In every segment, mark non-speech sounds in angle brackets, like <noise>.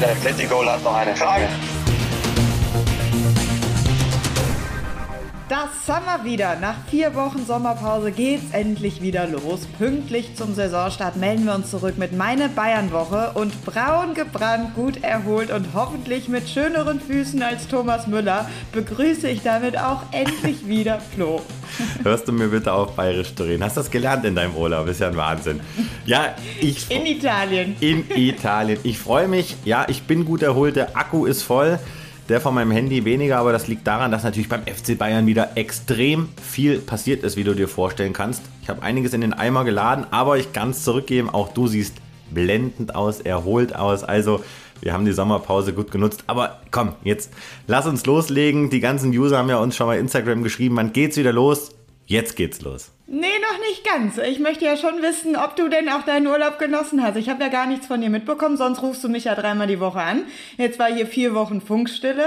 Der Atletico hat noch eine Frage. Das Sommer wieder. Nach vier Wochen Sommerpause geht's endlich wieder los. Pünktlich zum Saisonstart melden wir uns zurück mit meine Bayern-Woche und braun gebrannt, gut erholt und hoffentlich mit schöneren Füßen als Thomas Müller begrüße ich damit auch endlich <laughs> wieder Flo. Hörst du mir bitte auf, bayerisch zu reden? Hast du das gelernt in deinem Urlaub? Ist ja ein Wahnsinn. Ja, ich. In Italien. In Italien. Ich freue mich. Ja, ich bin gut erholt. Der Akku ist voll. Der von meinem Handy weniger, aber das liegt daran, dass natürlich beim FC Bayern wieder extrem viel passiert ist, wie du dir vorstellen kannst. Ich habe einiges in den Eimer geladen, aber ich kann es zurückgeben. Auch du siehst blendend aus, erholt aus. Also, wir haben die Sommerpause gut genutzt. Aber komm, jetzt lass uns loslegen. Die ganzen User haben ja uns schon mal Instagram geschrieben. Wann geht's wieder los? Jetzt geht's los. Nee, noch nicht ganz. Ich möchte ja schon wissen, ob du denn auch deinen Urlaub genossen hast. Ich habe ja gar nichts von dir mitbekommen, sonst rufst du mich ja dreimal die Woche an. Jetzt war hier vier Wochen Funkstille.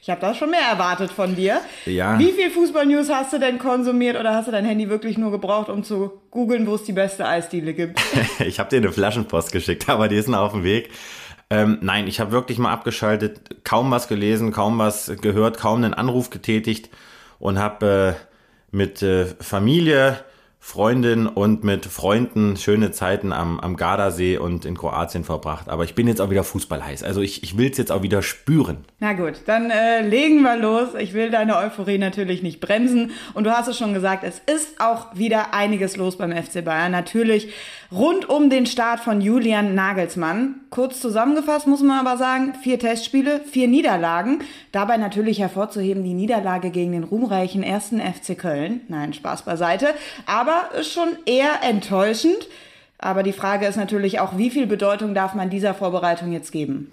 Ich habe da schon mehr erwartet von dir. Ja. Wie viel Fußballnews hast du denn konsumiert oder hast du dein Handy wirklich nur gebraucht, um zu googeln, wo es die beste Eisdiele gibt? <laughs> ich habe dir eine Flaschenpost geschickt, <laughs> aber die ist noch auf dem Weg. Ähm, nein, ich habe wirklich mal abgeschaltet, kaum was gelesen, kaum was gehört, kaum einen Anruf getätigt und habe... Äh, mit äh, Familie, Freundin und mit Freunden schöne Zeiten am, am Gardasee und in Kroatien verbracht. Aber ich bin jetzt auch wieder Fußball heiß. Also ich, ich will es jetzt auch wieder spüren. Na gut, dann äh, legen wir los. Ich will deine Euphorie natürlich nicht bremsen. Und du hast es schon gesagt, es ist auch wieder einiges los beim FC Bayern. Natürlich rund um den Start von Julian Nagelsmann. Kurz zusammengefasst muss man aber sagen, vier Testspiele, vier Niederlagen. Dabei natürlich hervorzuheben die Niederlage gegen den ruhmreichen ersten FC Köln. Nein, Spaß beiseite. Aber ist schon eher enttäuschend. Aber die Frage ist natürlich auch, wie viel Bedeutung darf man dieser Vorbereitung jetzt geben?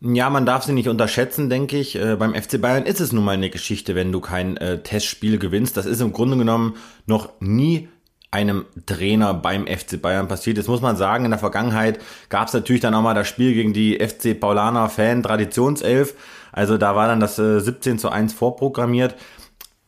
Ja, man darf sie nicht unterschätzen, denke ich. Äh, beim FC Bayern ist es nun mal eine Geschichte, wenn du kein äh, Testspiel gewinnst. Das ist im Grunde genommen noch nie einem Trainer beim FC Bayern passiert. Jetzt muss man sagen, in der Vergangenheit gab es natürlich dann auch mal das Spiel gegen die FC Paulaner Fan Traditionself. Also da war dann das äh, 17 zu 1 vorprogrammiert.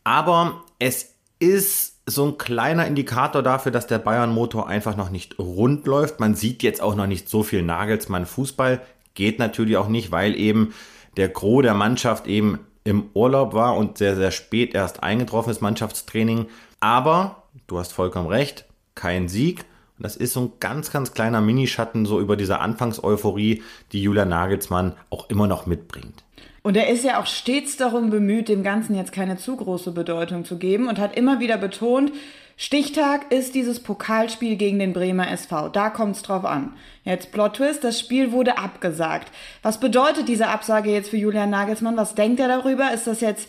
Aber es ist so ein kleiner Indikator dafür, dass der Bayern-Motor einfach noch nicht rund läuft. Man sieht jetzt auch noch nicht so viel Nagelsmann-Fußball. Geht natürlich auch nicht, weil eben der Gros der Mannschaft eben im Urlaub war und sehr, sehr spät erst eingetroffen ist, Mannschaftstraining. Aber, du hast vollkommen recht, kein Sieg. Und das ist so ein ganz, ganz kleiner Minischatten so über diese Anfangseuphorie, die Julia Nagelsmann auch immer noch mitbringt. Und er ist ja auch stets darum bemüht, dem Ganzen jetzt keine zu große Bedeutung zu geben und hat immer wieder betont, Stichtag ist dieses Pokalspiel gegen den Bremer SV. Da kommt's drauf an. Jetzt Plot Twist, das Spiel wurde abgesagt. Was bedeutet diese Absage jetzt für Julian Nagelsmann? Was denkt er darüber? Ist das jetzt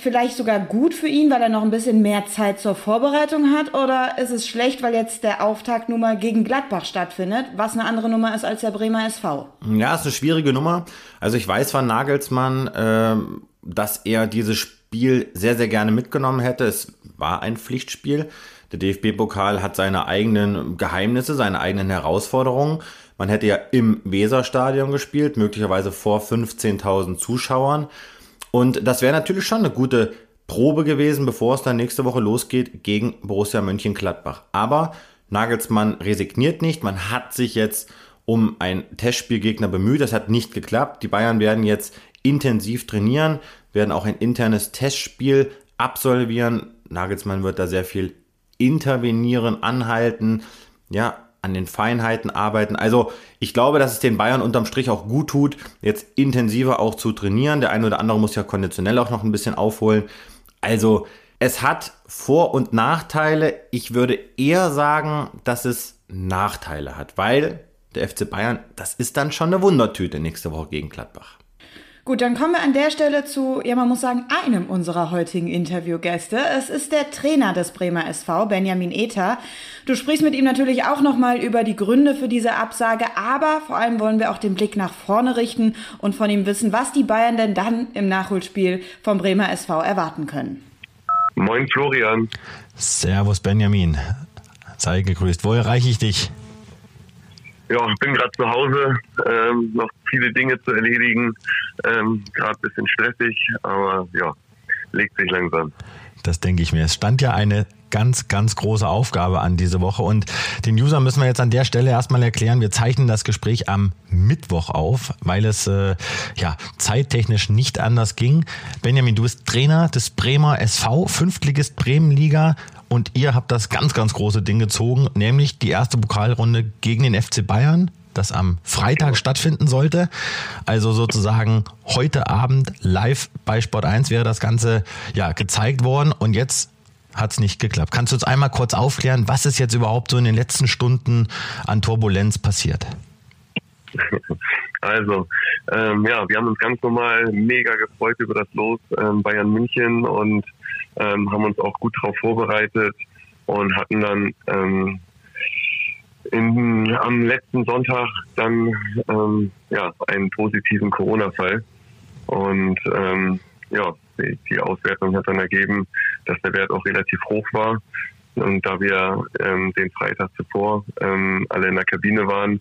vielleicht sogar gut für ihn, weil er noch ein bisschen mehr Zeit zur Vorbereitung hat? Oder ist es schlecht, weil jetzt der Auftakt nun mal gegen Gladbach stattfindet, was eine andere Nummer ist als der Bremer SV? Ja, ist eine schwierige Nummer. Also ich weiß von Nagelsmann, äh, dass er dieses Spiel sehr, sehr gerne mitgenommen hätte. Es war ein Pflichtspiel. Der DFB-Pokal hat seine eigenen Geheimnisse, seine eigenen Herausforderungen. Man hätte ja im Weserstadion gespielt, möglicherweise vor 15.000 Zuschauern. Und das wäre natürlich schon eine gute Probe gewesen, bevor es dann nächste Woche losgeht gegen Borussia Mönchengladbach. Aber Nagelsmann resigniert nicht. Man hat sich jetzt um einen Testspielgegner bemüht. Das hat nicht geklappt. Die Bayern werden jetzt intensiv trainieren, werden auch ein internes Testspiel absolvieren. Nagelsmann wird da sehr viel intervenieren, anhalten. Ja, an den Feinheiten arbeiten. Also ich glaube, dass es den Bayern unterm Strich auch gut tut, jetzt intensiver auch zu trainieren. Der eine oder andere muss ja konditionell auch noch ein bisschen aufholen. Also es hat Vor- und Nachteile. Ich würde eher sagen, dass es Nachteile hat, weil der FC Bayern, das ist dann schon eine Wundertüte nächste Woche gegen Gladbach. Gut, dann kommen wir an der Stelle zu, ja, man muss sagen, einem unserer heutigen Interviewgäste. Es ist der Trainer des Bremer SV, Benjamin Ether. Du sprichst mit ihm natürlich auch nochmal über die Gründe für diese Absage, aber vor allem wollen wir auch den Blick nach vorne richten und von ihm wissen, was die Bayern denn dann im Nachholspiel vom Bremer SV erwarten können. Moin Florian. Servus Benjamin. Sei gegrüßt. Wo erreiche ich dich? Ja, ich bin gerade zu Hause, ähm, noch viele Dinge zu erledigen, ähm, gerade ein bisschen stressig, aber ja, legt sich langsam. Das denke ich mir. Es stand ja eine ganz, ganz große Aufgabe an diese Woche. Und den User müssen wir jetzt an der Stelle erstmal erklären, wir zeichnen das Gespräch am Mittwoch auf, weil es äh, ja zeittechnisch nicht anders ging. Benjamin, du bist Trainer des Bremer SV, Fünftligist Bremenliga. Und ihr habt das ganz, ganz große Ding gezogen, nämlich die erste Pokalrunde gegen den FC Bayern das am Freitag stattfinden sollte. Also sozusagen heute Abend live bei Sport 1 wäre das Ganze ja gezeigt worden und jetzt hat es nicht geklappt. Kannst du uns einmal kurz aufklären, was ist jetzt überhaupt so in den letzten Stunden an Turbulenz passiert? <laughs> Also, ähm, ja, wir haben uns ganz normal mega gefreut über das Los ähm, Bayern München und ähm, haben uns auch gut darauf vorbereitet und hatten dann ähm, in, am letzten Sonntag dann ähm, ja, einen positiven Corona-Fall. Und ähm, ja, die, Auswertung hat dann ergeben, dass der Wert auch relativ hoch war. Und da wir ähm, den Freitag zuvor ähm, alle in der Kabine waren,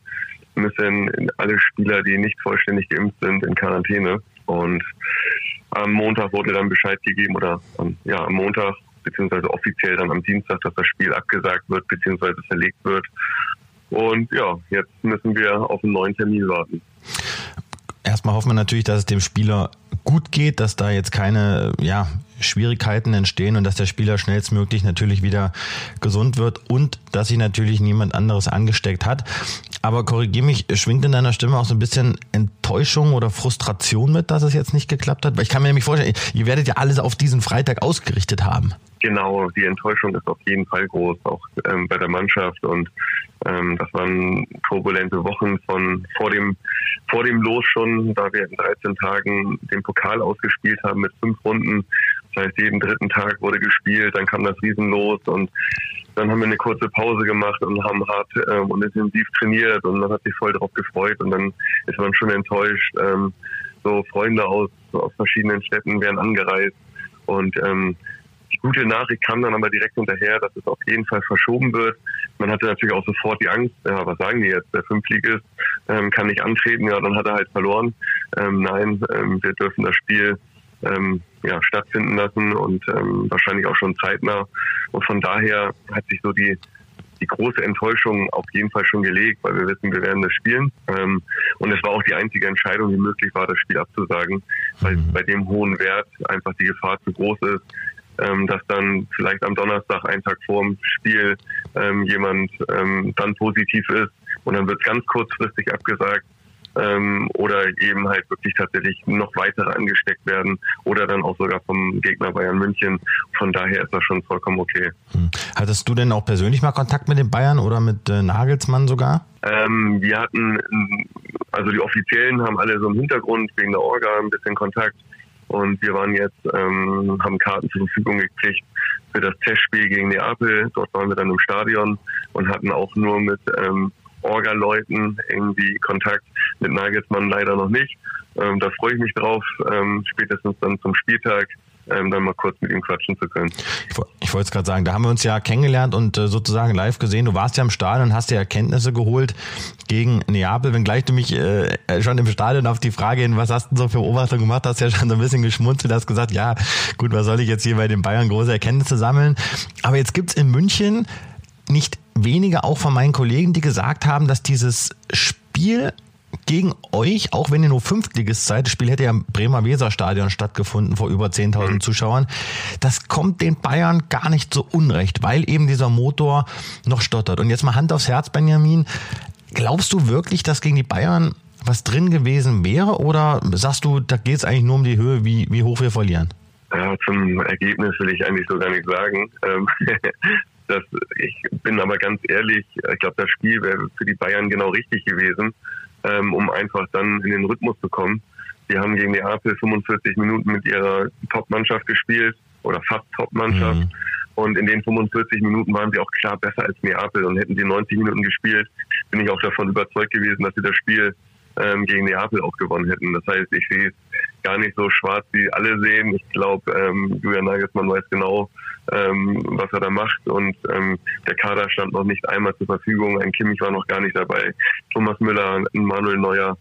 müssen alle Spieler, die nicht vollständig geimpft sind, in Quarantäne. Und am Montag wurde dann Bescheid gegeben oder ja, am Montag beziehungsweise offiziell dann am Dienstag, dass das Spiel abgesagt wird beziehungsweise verlegt wird. Und ja, jetzt müssen wir auf einen neuen Termin warten. Erstmal hoffen wir natürlich, dass es dem Spieler gut geht, dass da jetzt keine ja, Schwierigkeiten entstehen und dass der Spieler schnellstmöglich natürlich wieder gesund wird und dass sich natürlich niemand anderes angesteckt hat. Aber korrigier mich, schwingt in deiner Stimme auch so ein bisschen Enttäuschung oder Frustration mit, dass es jetzt nicht geklappt hat? Weil ich kann mir nämlich vorstellen, ihr werdet ja alles auf diesen Freitag ausgerichtet haben. Genau, die Enttäuschung ist auf jeden Fall groß, auch ähm, bei der Mannschaft. Und ähm, das waren turbulente Wochen von vor dem vor dem Los schon, da wir in 13 Tagen den Pokal ausgespielt haben mit fünf Runden. Das heißt, jeden dritten Tag wurde gespielt, dann kam das Riesenlos und dann haben wir eine kurze Pause gemacht und haben hart ähm, und intensiv trainiert und man hat sich voll darauf gefreut und dann ist man schon enttäuscht. Ähm, so Freunde aus, aus verschiedenen Städten werden angereist und ähm, die gute Nachricht kam dann aber direkt hinterher, dass es auf jeden Fall verschoben wird. Man hatte natürlich auch sofort die Angst, ja, was sagen die jetzt, der Fünflieg ist, ähm, kann nicht antreten, ja, dann hat er halt verloren. Ähm, nein, ähm, wir dürfen das Spiel ähm, ja, stattfinden lassen und ähm, wahrscheinlich auch schon zeitnah. Und von daher hat sich so die, die große Enttäuschung auf jeden Fall schon gelegt, weil wir wissen, wir werden das spielen. Ähm, und es war auch die einzige Entscheidung, die möglich war, das Spiel abzusagen, weil mhm. bei dem hohen Wert einfach die Gefahr zu groß ist, ähm, dass dann vielleicht am Donnerstag, einen Tag vor dem Spiel, ähm, jemand ähm, dann positiv ist und dann wird es ganz kurzfristig abgesagt. Ähm, oder eben halt wirklich tatsächlich noch weitere angesteckt werden oder dann auch sogar vom Gegner Bayern München. Von daher ist das schon vollkommen okay. Hm. Hattest du denn auch persönlich mal Kontakt mit den Bayern oder mit äh, Nagelsmann sogar? Ähm, wir hatten, also die Offiziellen haben alle so im Hintergrund wegen der Orga ein bisschen Kontakt. Und wir waren jetzt, ähm, haben Karten zur Verfügung gekriegt für das Testspiel gegen Neapel. Dort waren wir dann im Stadion und hatten auch nur mit ähm, Orga-Leuten irgendwie Kontakt. Mit Nagelsmann leider noch nicht. Ähm, da freue ich mich drauf, ähm, spätestens dann zum Spieltag ähm, dann mal kurz mit ihm quatschen zu können. Ich, wollte es gerade sagen, da haben wir uns ja kennengelernt und äh, sozusagen live gesehen. Du warst ja im Stadion und hast dir Erkenntnisse geholt gegen Neapel, wenngleich du mich äh, schon im Stadion auf die Frage hin, was hast du so für Beobachtung gemacht, hast ja schon so ein bisschen geschmunzelt, hast gesagt, ja, gut, was soll ich jetzt hier bei den Bayern große Erkenntnisse sammeln? Aber jetzt gibt's in München nicht wenige auch von meinen Kollegen, die gesagt haben, dass dieses Spiel gegen euch, auch wenn ihr nur Fünftligist seid, das Spiel hätte ja im Bremer Weserstadion stattgefunden vor über 10.000 mhm. Zuschauern, das kommt den Bayern gar nicht so unrecht, weil eben dieser Motor noch stottert. Und jetzt mal Hand aufs Herz, Benjamin, glaubst du wirklich, dass gegen die Bayern was drin gewesen wäre oder sagst du, da geht es eigentlich nur um die Höhe, wie, wie hoch wir verlieren? Ja, zum Ergebnis will ich eigentlich so gar nicht sagen. Ähm, <laughs> das, ich bin aber ganz ehrlich, ich glaube, das Spiel wäre für die Bayern genau richtig gewesen ähm, um einfach dann in den Rhythmus zu kommen. Die haben gegen Neapel 45 Minuten mit ihrer Top-Mannschaft gespielt oder fast Top-Mannschaft. Mhm. Und in den 45 Minuten waren sie auch klar besser als Neapel. Und hätten sie 90 Minuten gespielt, bin ich auch davon überzeugt gewesen, dass sie das Spiel ähm, gegen Neapel auch gewonnen hätten. Das heißt, ich sehe es gar nicht so schwarz, wie alle sehen. Ich glaube, ähm, Julian Nagelsmann weiß genau, ähm, was er da macht und ähm, der Kader stand noch nicht einmal zur Verfügung. Ein Kimmich war noch gar nicht dabei. Thomas Müller, Manuel Neuer,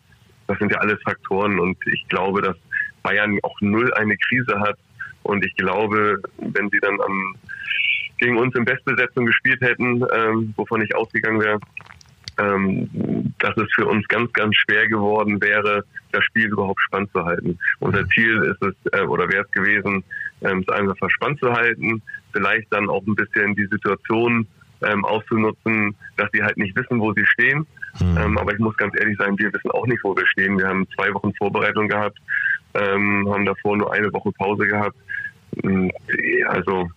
das sind ja alles Faktoren und ich glaube, dass Bayern auch null eine Krise hat und ich glaube, wenn sie dann am gegen uns in Bestbesetzung gespielt hätten, ähm, wovon ich ausgegangen wäre, ähm, dass es für uns ganz, ganz schwer geworden wäre, das Spiel überhaupt spannend zu halten. Unser Ziel ist es, äh, oder wäre es gewesen, ähm, es einfach verspannt zu halten, vielleicht dann auch ein bisschen die Situation ähm, auszunutzen, dass sie halt nicht wissen, wo sie stehen. Mhm. Ähm, aber ich muss ganz ehrlich sein, wir wissen auch nicht, wo wir stehen. Wir haben zwei Wochen Vorbereitung gehabt, ähm, haben davor nur eine Woche Pause gehabt. Und, also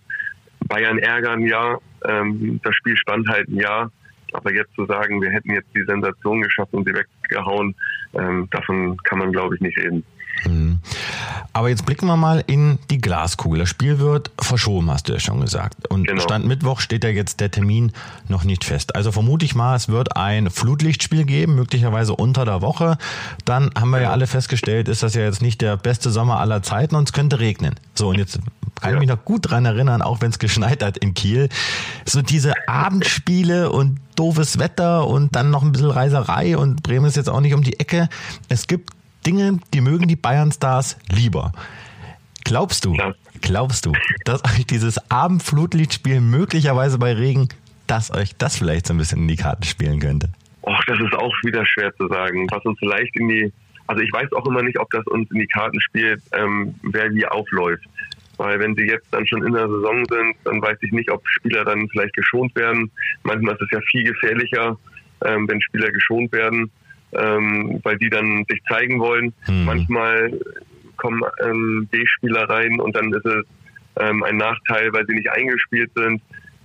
Bayern ärgern, ja. Ähm, das Spiel spannend halten, ja. Aber jetzt zu sagen, wir hätten jetzt die Sensation geschafft und sie weggehauen, ähm, davon kann man, glaube ich, nicht reden. Mhm. Aber jetzt blicken wir mal in die Glaskugel. Das Spiel wird verschoben, hast du ja schon gesagt. Und genau. Stand Mittwoch steht ja jetzt der Termin noch nicht fest. Also vermute ich mal, es wird ein Flutlichtspiel geben, möglicherweise unter der Woche. Dann haben wir ja, ja alle festgestellt, ist das ja jetzt nicht der beste Sommer aller Zeiten und es könnte regnen. So, und jetzt kann ich mich noch gut dran erinnern, auch wenn es geschneit hat in Kiel. So diese Abendspiele und doofes Wetter und dann noch ein bisschen Reiserei und Bremen ist jetzt auch nicht um die Ecke. Es gibt Dinge, die mögen die Bayern-Stars lieber. Glaubst du, ja. glaubst du, dass euch dieses Abendflutlichtspiel möglicherweise bei Regen, dass euch das vielleicht so ein bisschen in die Karten spielen könnte? Och, das ist auch wieder schwer zu sagen. Was uns vielleicht in die, also ich weiß auch immer nicht, ob das uns in die Karten spielt, ähm, wer wie aufläuft. Weil wenn sie jetzt dann schon in der Saison sind, dann weiß ich nicht, ob Spieler dann vielleicht geschont werden. Manchmal ist es ja viel gefährlicher, ähm, wenn Spieler geschont werden ähm, weil die dann sich zeigen wollen. Mhm. Manchmal kommen ähm, B-Spieler rein und dann ist es ähm, ein Nachteil, weil sie nicht eingespielt sind.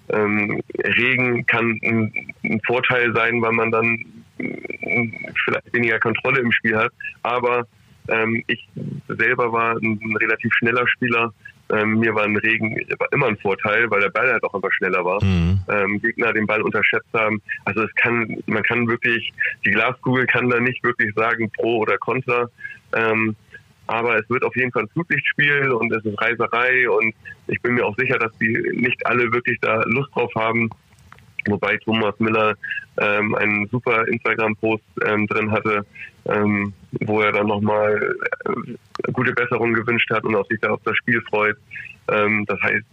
Ähm, Regen kann ein, ein, Vorteil sein, weil man dann äh, vielleicht weniger Kontrolle im Spiel hat. Aber ähm, ich selber war ein relativ schneller Spieler ähm, mir war ein Regen war immer ein Vorteil, weil der Ball halt auch einfach schneller war. Mhm. Ähm, Gegner den Ball unterschätzt haben. Also es kann, man kann wirklich, die Glaskugel kann da nicht wirklich sagen pro oder contra. Ähm, aber es wird auf jeden Fall ein Flutlichtspiel und es ist Reiserei und ich bin mir auch sicher, dass die nicht alle wirklich da Lust drauf haben. Wobei Thomas Miller ähm, einen super Instagram-Post ähm, drin hatte, ähm, wo er dann nochmal äh, gute Besserung gewünscht hat und auch sich da auf das Spiel freut. Ähm, das heißt,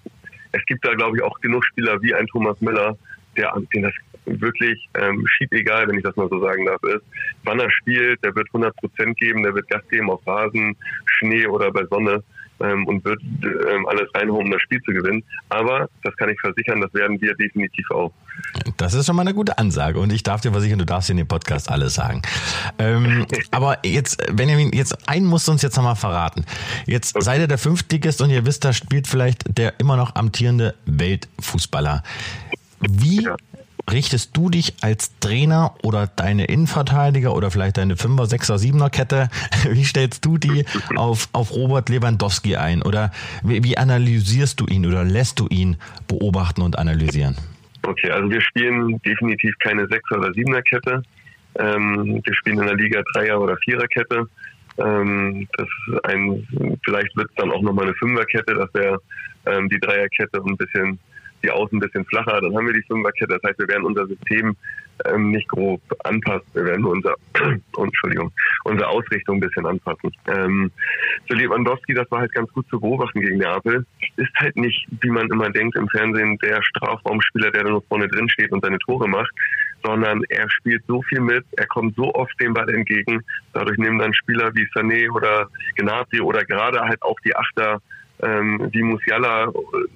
es gibt da, glaube ich, auch genug Spieler wie ein Thomas Miller, der, den das wirklich ähm, schied egal, wenn ich das mal so sagen darf, ist. Wann er spielt, der wird 100 Prozent geben, der wird Gas geben auf Rasen, Schnee oder bei Sonne ähm, und wird ähm, alles reinholen, um das Spiel zu gewinnen. Aber das kann ich versichern, das werden wir definitiv auch. Das ist schon mal eine gute Ansage und ich darf dir versichern, du darfst in dem Podcast alles sagen. Ähm, <laughs> aber jetzt, Benjamin, jetzt einen musst du uns jetzt nochmal verraten. Jetzt okay. seid ihr der Fünftligist und ihr wisst, da spielt vielleicht der immer noch amtierende Weltfußballer. Wie ja richtest du dich als Trainer oder deine Innenverteidiger oder vielleicht deine Fünfer, Sechser, Siebener Kette, <laughs> wie stellst du die auf, auf Robert Lewandowski ein? Oder wie, wie analysierst du ihn oder lässt du ihn beobachten und analysieren? Okay, also wir spielen definitiv keine Sechser- oder Siebener Kette. Ähm, wir spielen in der Liga Dreier- oder Viererkette. Ähm, das ist ein, vielleicht wird es dann auch nochmal eine Fünferkette, das wäre ähm, die Dreierkette ein bisschen die Außen ein bisschen flacher, dann haben wir die Fünferkette. Das heißt, wir werden unser System ähm, nicht grob anpassen. Wir werden unser, <clears throat> Entschuldigung, unsere Ausrichtung ein bisschen anpassen. Ähm, für Lewandowski, das war halt ganz gut zu beobachten gegen Neapel, ist halt nicht, wie man immer denkt im Fernsehen, der Strafraumspieler, der da nur vorne drin steht und seine Tore macht, sondern er spielt so viel mit, er kommt so oft dem Ball entgegen. Dadurch nehmen dann Spieler wie Sané oder Gnabry oder gerade halt auch die Achter ähm, wie Musiala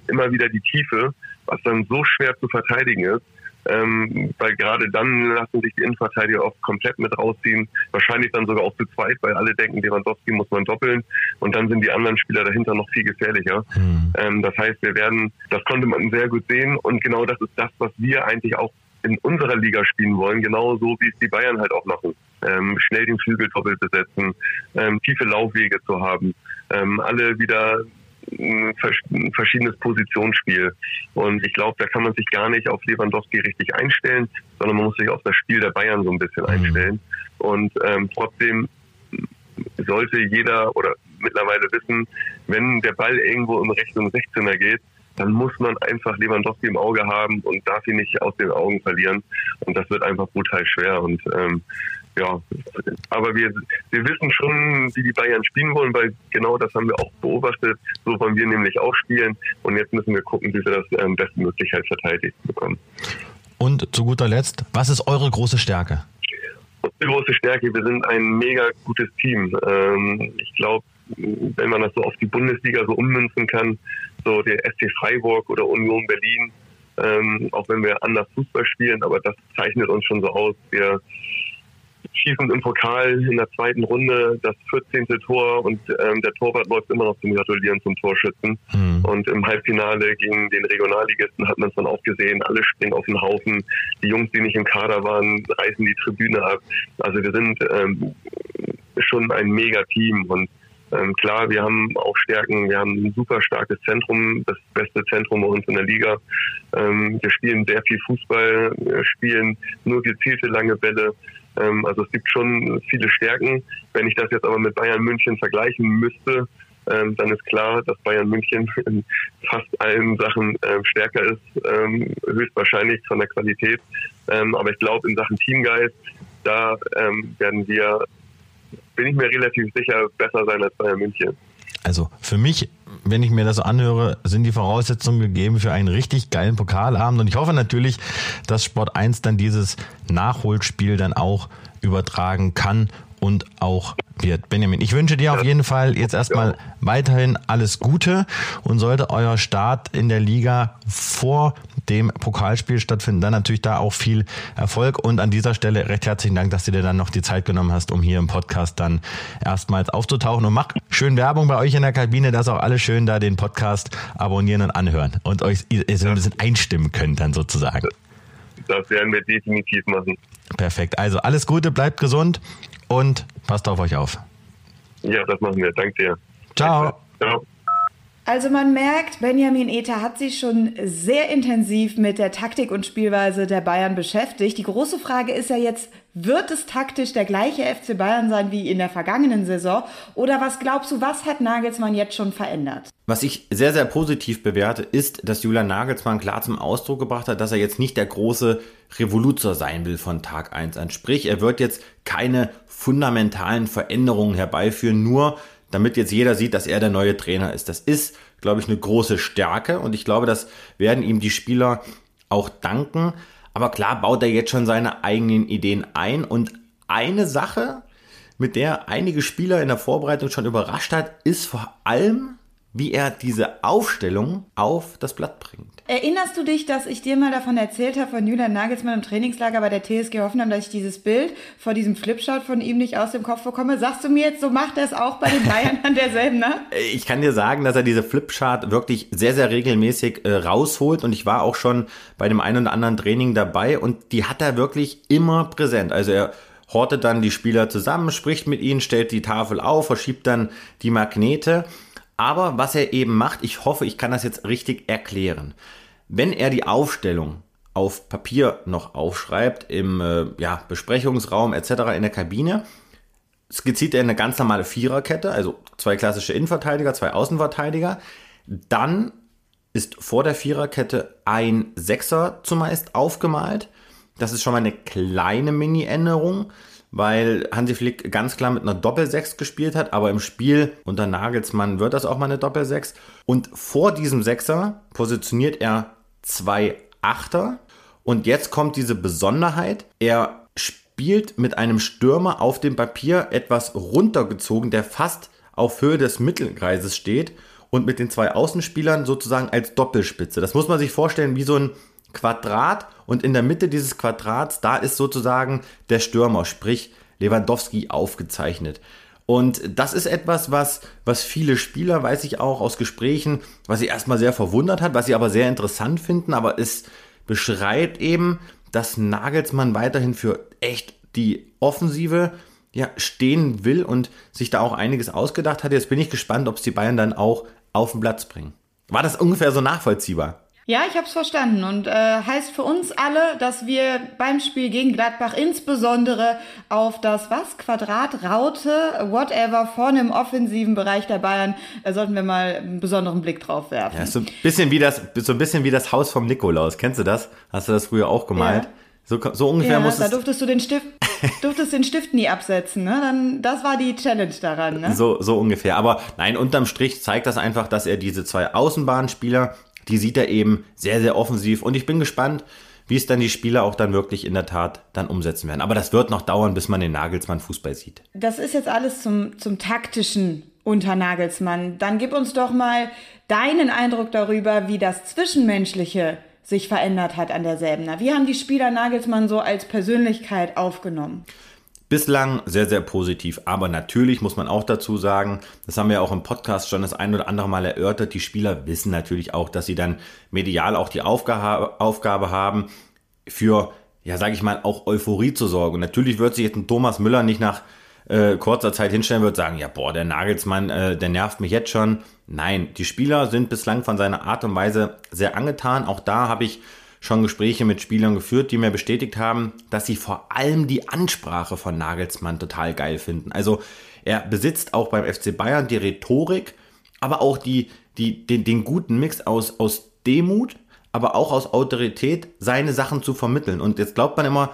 immer wieder die Tiefe, was dann so schwer zu verteidigen ist. Ähm, weil gerade dann lassen sich die Innenverteidiger oft komplett mit rausziehen, wahrscheinlich dann sogar auch zu zweit, weil alle denken, Lewandowski muss man doppeln und dann sind die anderen Spieler dahinter noch viel gefährlicher. Mhm. Ähm, das heißt, wir werden, das konnte man sehr gut sehen und genau das ist das, was wir eigentlich auch in unserer Liga spielen wollen, genau so wie es die Bayern halt auch machen. Ähm, schnell den Flügel doppelt besetzen, ähm, tiefe Laufwege zu haben, ähm, alle wieder ein verschiedenes Positionsspiel. Und ich glaube, da kann man sich gar nicht auf Lewandowski richtig einstellen, sondern man muss sich auf das Spiel der Bayern so ein bisschen mhm. einstellen. Und ähm, trotzdem sollte jeder oder mittlerweile wissen, wenn der Ball irgendwo in Richtung 16er geht, dann muss man einfach Lewandowski im Auge haben und darf ihn nicht aus den Augen verlieren. Und das wird einfach brutal schwer. Und ähm, ja, aber wir, wir wissen schon, wie die Bayern spielen wollen, weil genau das haben wir auch beobachtet. So wollen wir nämlich auch spielen. Und jetzt müssen wir gucken, wie wir das ähm, bestmöglich halt verteidigt bekommen. Und zu guter Letzt, was ist eure große Stärke? Unsere große Stärke, wir sind ein mega gutes Team. Ähm, ich glaube, wenn man das so auf die Bundesliga so ummünzen kann, so der SC Freiburg oder Union Berlin, ähm, auch wenn wir anders Fußball spielen, aber das zeichnet uns schon so aus. Wir schießen im Pokal in der zweiten Runde das 14. Tor und ähm, der Torwart läuft immer noch zum Gratulieren zum Torschützen. Mhm. Und im Halbfinale gegen den Regionalligisten hat man es dann auch gesehen, alle springen auf den Haufen. Die Jungs, die nicht im Kader waren, reißen die Tribüne ab. Also wir sind ähm, schon ein Mega-Team und ähm, klar, wir haben auch Stärken. Wir haben ein super starkes Zentrum, das beste Zentrum bei uns in der Liga. Ähm, wir spielen sehr viel Fußball, wir spielen nur gezielte lange Bälle. Ähm, also es gibt schon viele Stärken. Wenn ich das jetzt aber mit Bayern München vergleichen müsste, ähm, dann ist klar, dass Bayern München <laughs> in fast allen Sachen ähm, stärker ist, ähm, höchstwahrscheinlich von der Qualität. Ähm, aber ich glaube, in Sachen Teamgeist, da ähm, werden wir, bin ich mir relativ sicher, besser sein als Bayern München. Also für mich, wenn ich mir das anhöre, sind die Voraussetzungen gegeben für einen richtig geilen Pokalabend. Und ich hoffe natürlich, dass Sport 1 dann dieses Nachholspiel dann auch übertragen kann und auch wird. Benjamin, ich wünsche dir auf jeden Fall jetzt erstmal weiterhin alles Gute und sollte euer Start in der Liga vor dem Pokalspiel stattfinden, dann natürlich da auch viel Erfolg. Und an dieser Stelle recht herzlichen Dank, dass du dir dann noch die Zeit genommen hast, um hier im Podcast dann erstmals aufzutauchen. Und mach schön Werbung bei euch in der Kabine, dass auch alle schön da den Podcast abonnieren und anhören. Und euch so ein bisschen einstimmen könnt dann sozusagen. Das werden wir definitiv machen. Perfekt. Also alles Gute, bleibt gesund und passt auf euch auf. Ja, das machen wir. Danke dir. Ciao. Ciao. Also man merkt, Benjamin Ether hat sich schon sehr intensiv mit der Taktik und Spielweise der Bayern beschäftigt. Die große Frage ist ja jetzt, wird es taktisch der gleiche FC Bayern sein wie in der vergangenen Saison? Oder was glaubst du, was hat Nagelsmann jetzt schon verändert? Was ich sehr, sehr positiv bewerte, ist, dass Julian Nagelsmann klar zum Ausdruck gebracht hat, dass er jetzt nicht der große Revoluzer sein will von Tag 1 an. Sprich, er wird jetzt keine fundamentalen Veränderungen herbeiführen, nur damit jetzt jeder sieht, dass er der neue Trainer ist. Das ist, glaube ich, eine große Stärke und ich glaube, das werden ihm die Spieler auch danken. Aber klar baut er jetzt schon seine eigenen Ideen ein und eine Sache, mit der einige Spieler in der Vorbereitung schon überrascht hat, ist vor allem, wie er diese Aufstellung auf das Blatt bringt. Erinnerst du dich, dass ich dir mal davon erzählt habe, von Julian Nagelsmann im Trainingslager bei der TSG Hoffenheim, dass ich dieses Bild vor diesem Flipchart von ihm nicht aus dem Kopf bekomme? Sagst du mir jetzt, so macht er es auch bei den Bayern an derselben Nacht? <laughs> Ich kann dir sagen, dass er diese Flipchart wirklich sehr, sehr regelmäßig äh, rausholt und ich war auch schon bei dem einen oder anderen Training dabei und die hat er wirklich immer präsent. Also er hortet dann die Spieler zusammen, spricht mit ihnen, stellt die Tafel auf, verschiebt dann die Magnete aber was er eben macht, ich hoffe, ich kann das jetzt richtig erklären. Wenn er die Aufstellung auf Papier noch aufschreibt, im äh, ja, Besprechungsraum etc. in der Kabine, skizziert er eine ganz normale Viererkette, also zwei klassische Innenverteidiger, zwei Außenverteidiger. Dann ist vor der Viererkette ein Sechser zumeist aufgemalt. Das ist schon mal eine kleine Mini-Änderung weil Hansi Flick ganz klar mit einer Doppel-6 gespielt hat, aber im Spiel unter Nagelsmann wird das auch mal eine Doppel-6. Und vor diesem Sechser positioniert er zwei Achter. Und jetzt kommt diese Besonderheit. Er spielt mit einem Stürmer auf dem Papier etwas runtergezogen, der fast auf Höhe des Mittelkreises steht und mit den zwei Außenspielern sozusagen als Doppelspitze. Das muss man sich vorstellen wie so ein Quadrat und in der Mitte dieses Quadrats, da ist sozusagen der Stürmer, sprich Lewandowski aufgezeichnet. Und das ist etwas, was, was viele Spieler, weiß ich auch aus Gesprächen, was sie erstmal sehr verwundert hat, was sie aber sehr interessant finden, aber es beschreibt eben, dass Nagelsmann weiterhin für echt die Offensive ja, stehen will und sich da auch einiges ausgedacht hat. Jetzt bin ich gespannt, ob es die Bayern dann auch auf den Platz bringen. War das ungefähr so nachvollziehbar? Ja, ich habe es verstanden und äh, heißt für uns alle, dass wir beim Spiel gegen Gladbach insbesondere auf das was Quadrat, Raute, whatever vorne im offensiven Bereich der Bayern äh, sollten wir mal einen besonderen Blick drauf werfen. Ja, so ein bisschen wie das, so ein bisschen wie das Haus vom Nikolaus. Kennst du das? Hast du das früher auch gemalt? Ja. So, so ungefähr ja, muss da durftest du den Stift, <laughs> durftest den Stift nie absetzen, ne? Dann, das war die Challenge daran, ne? So, so ungefähr. Aber nein, unterm Strich zeigt das einfach, dass er diese zwei Außenbahnspieler, die sieht er eben sehr, sehr offensiv. Und ich bin gespannt, wie es dann die Spieler auch dann wirklich in der Tat dann umsetzen werden. Aber das wird noch dauern, bis man den Nagelsmann Fußball sieht. Das ist jetzt alles zum, zum taktischen unter Nagelsmann. Dann gib uns doch mal deinen Eindruck darüber, wie das Zwischenmenschliche sich verändert hat an der Säbener. Wie haben die Spieler Nagelsmann so als Persönlichkeit aufgenommen? Bislang sehr, sehr positiv. Aber natürlich muss man auch dazu sagen, das haben wir auch im Podcast schon das ein oder andere Mal erörtert, die Spieler wissen natürlich auch, dass sie dann medial auch die Aufgabe, Aufgabe haben, für, ja, sage ich mal, auch Euphorie zu sorgen. Und natürlich wird sich jetzt ein Thomas Müller nicht nach äh, kurzer Zeit hinstellen wird, sagen, ja, boah, der Nagelsmann, äh, der nervt mich jetzt schon. Nein, die Spieler sind bislang von seiner Art und Weise sehr angetan. Auch da habe ich schon Gespräche mit Spielern geführt, die mir bestätigt haben, dass sie vor allem die Ansprache von Nagelsmann total geil finden. Also er besitzt auch beim FC Bayern die Rhetorik, aber auch die, die, den, den guten Mix aus, aus Demut, aber auch aus Autorität, seine Sachen zu vermitteln. Und jetzt glaubt man immer,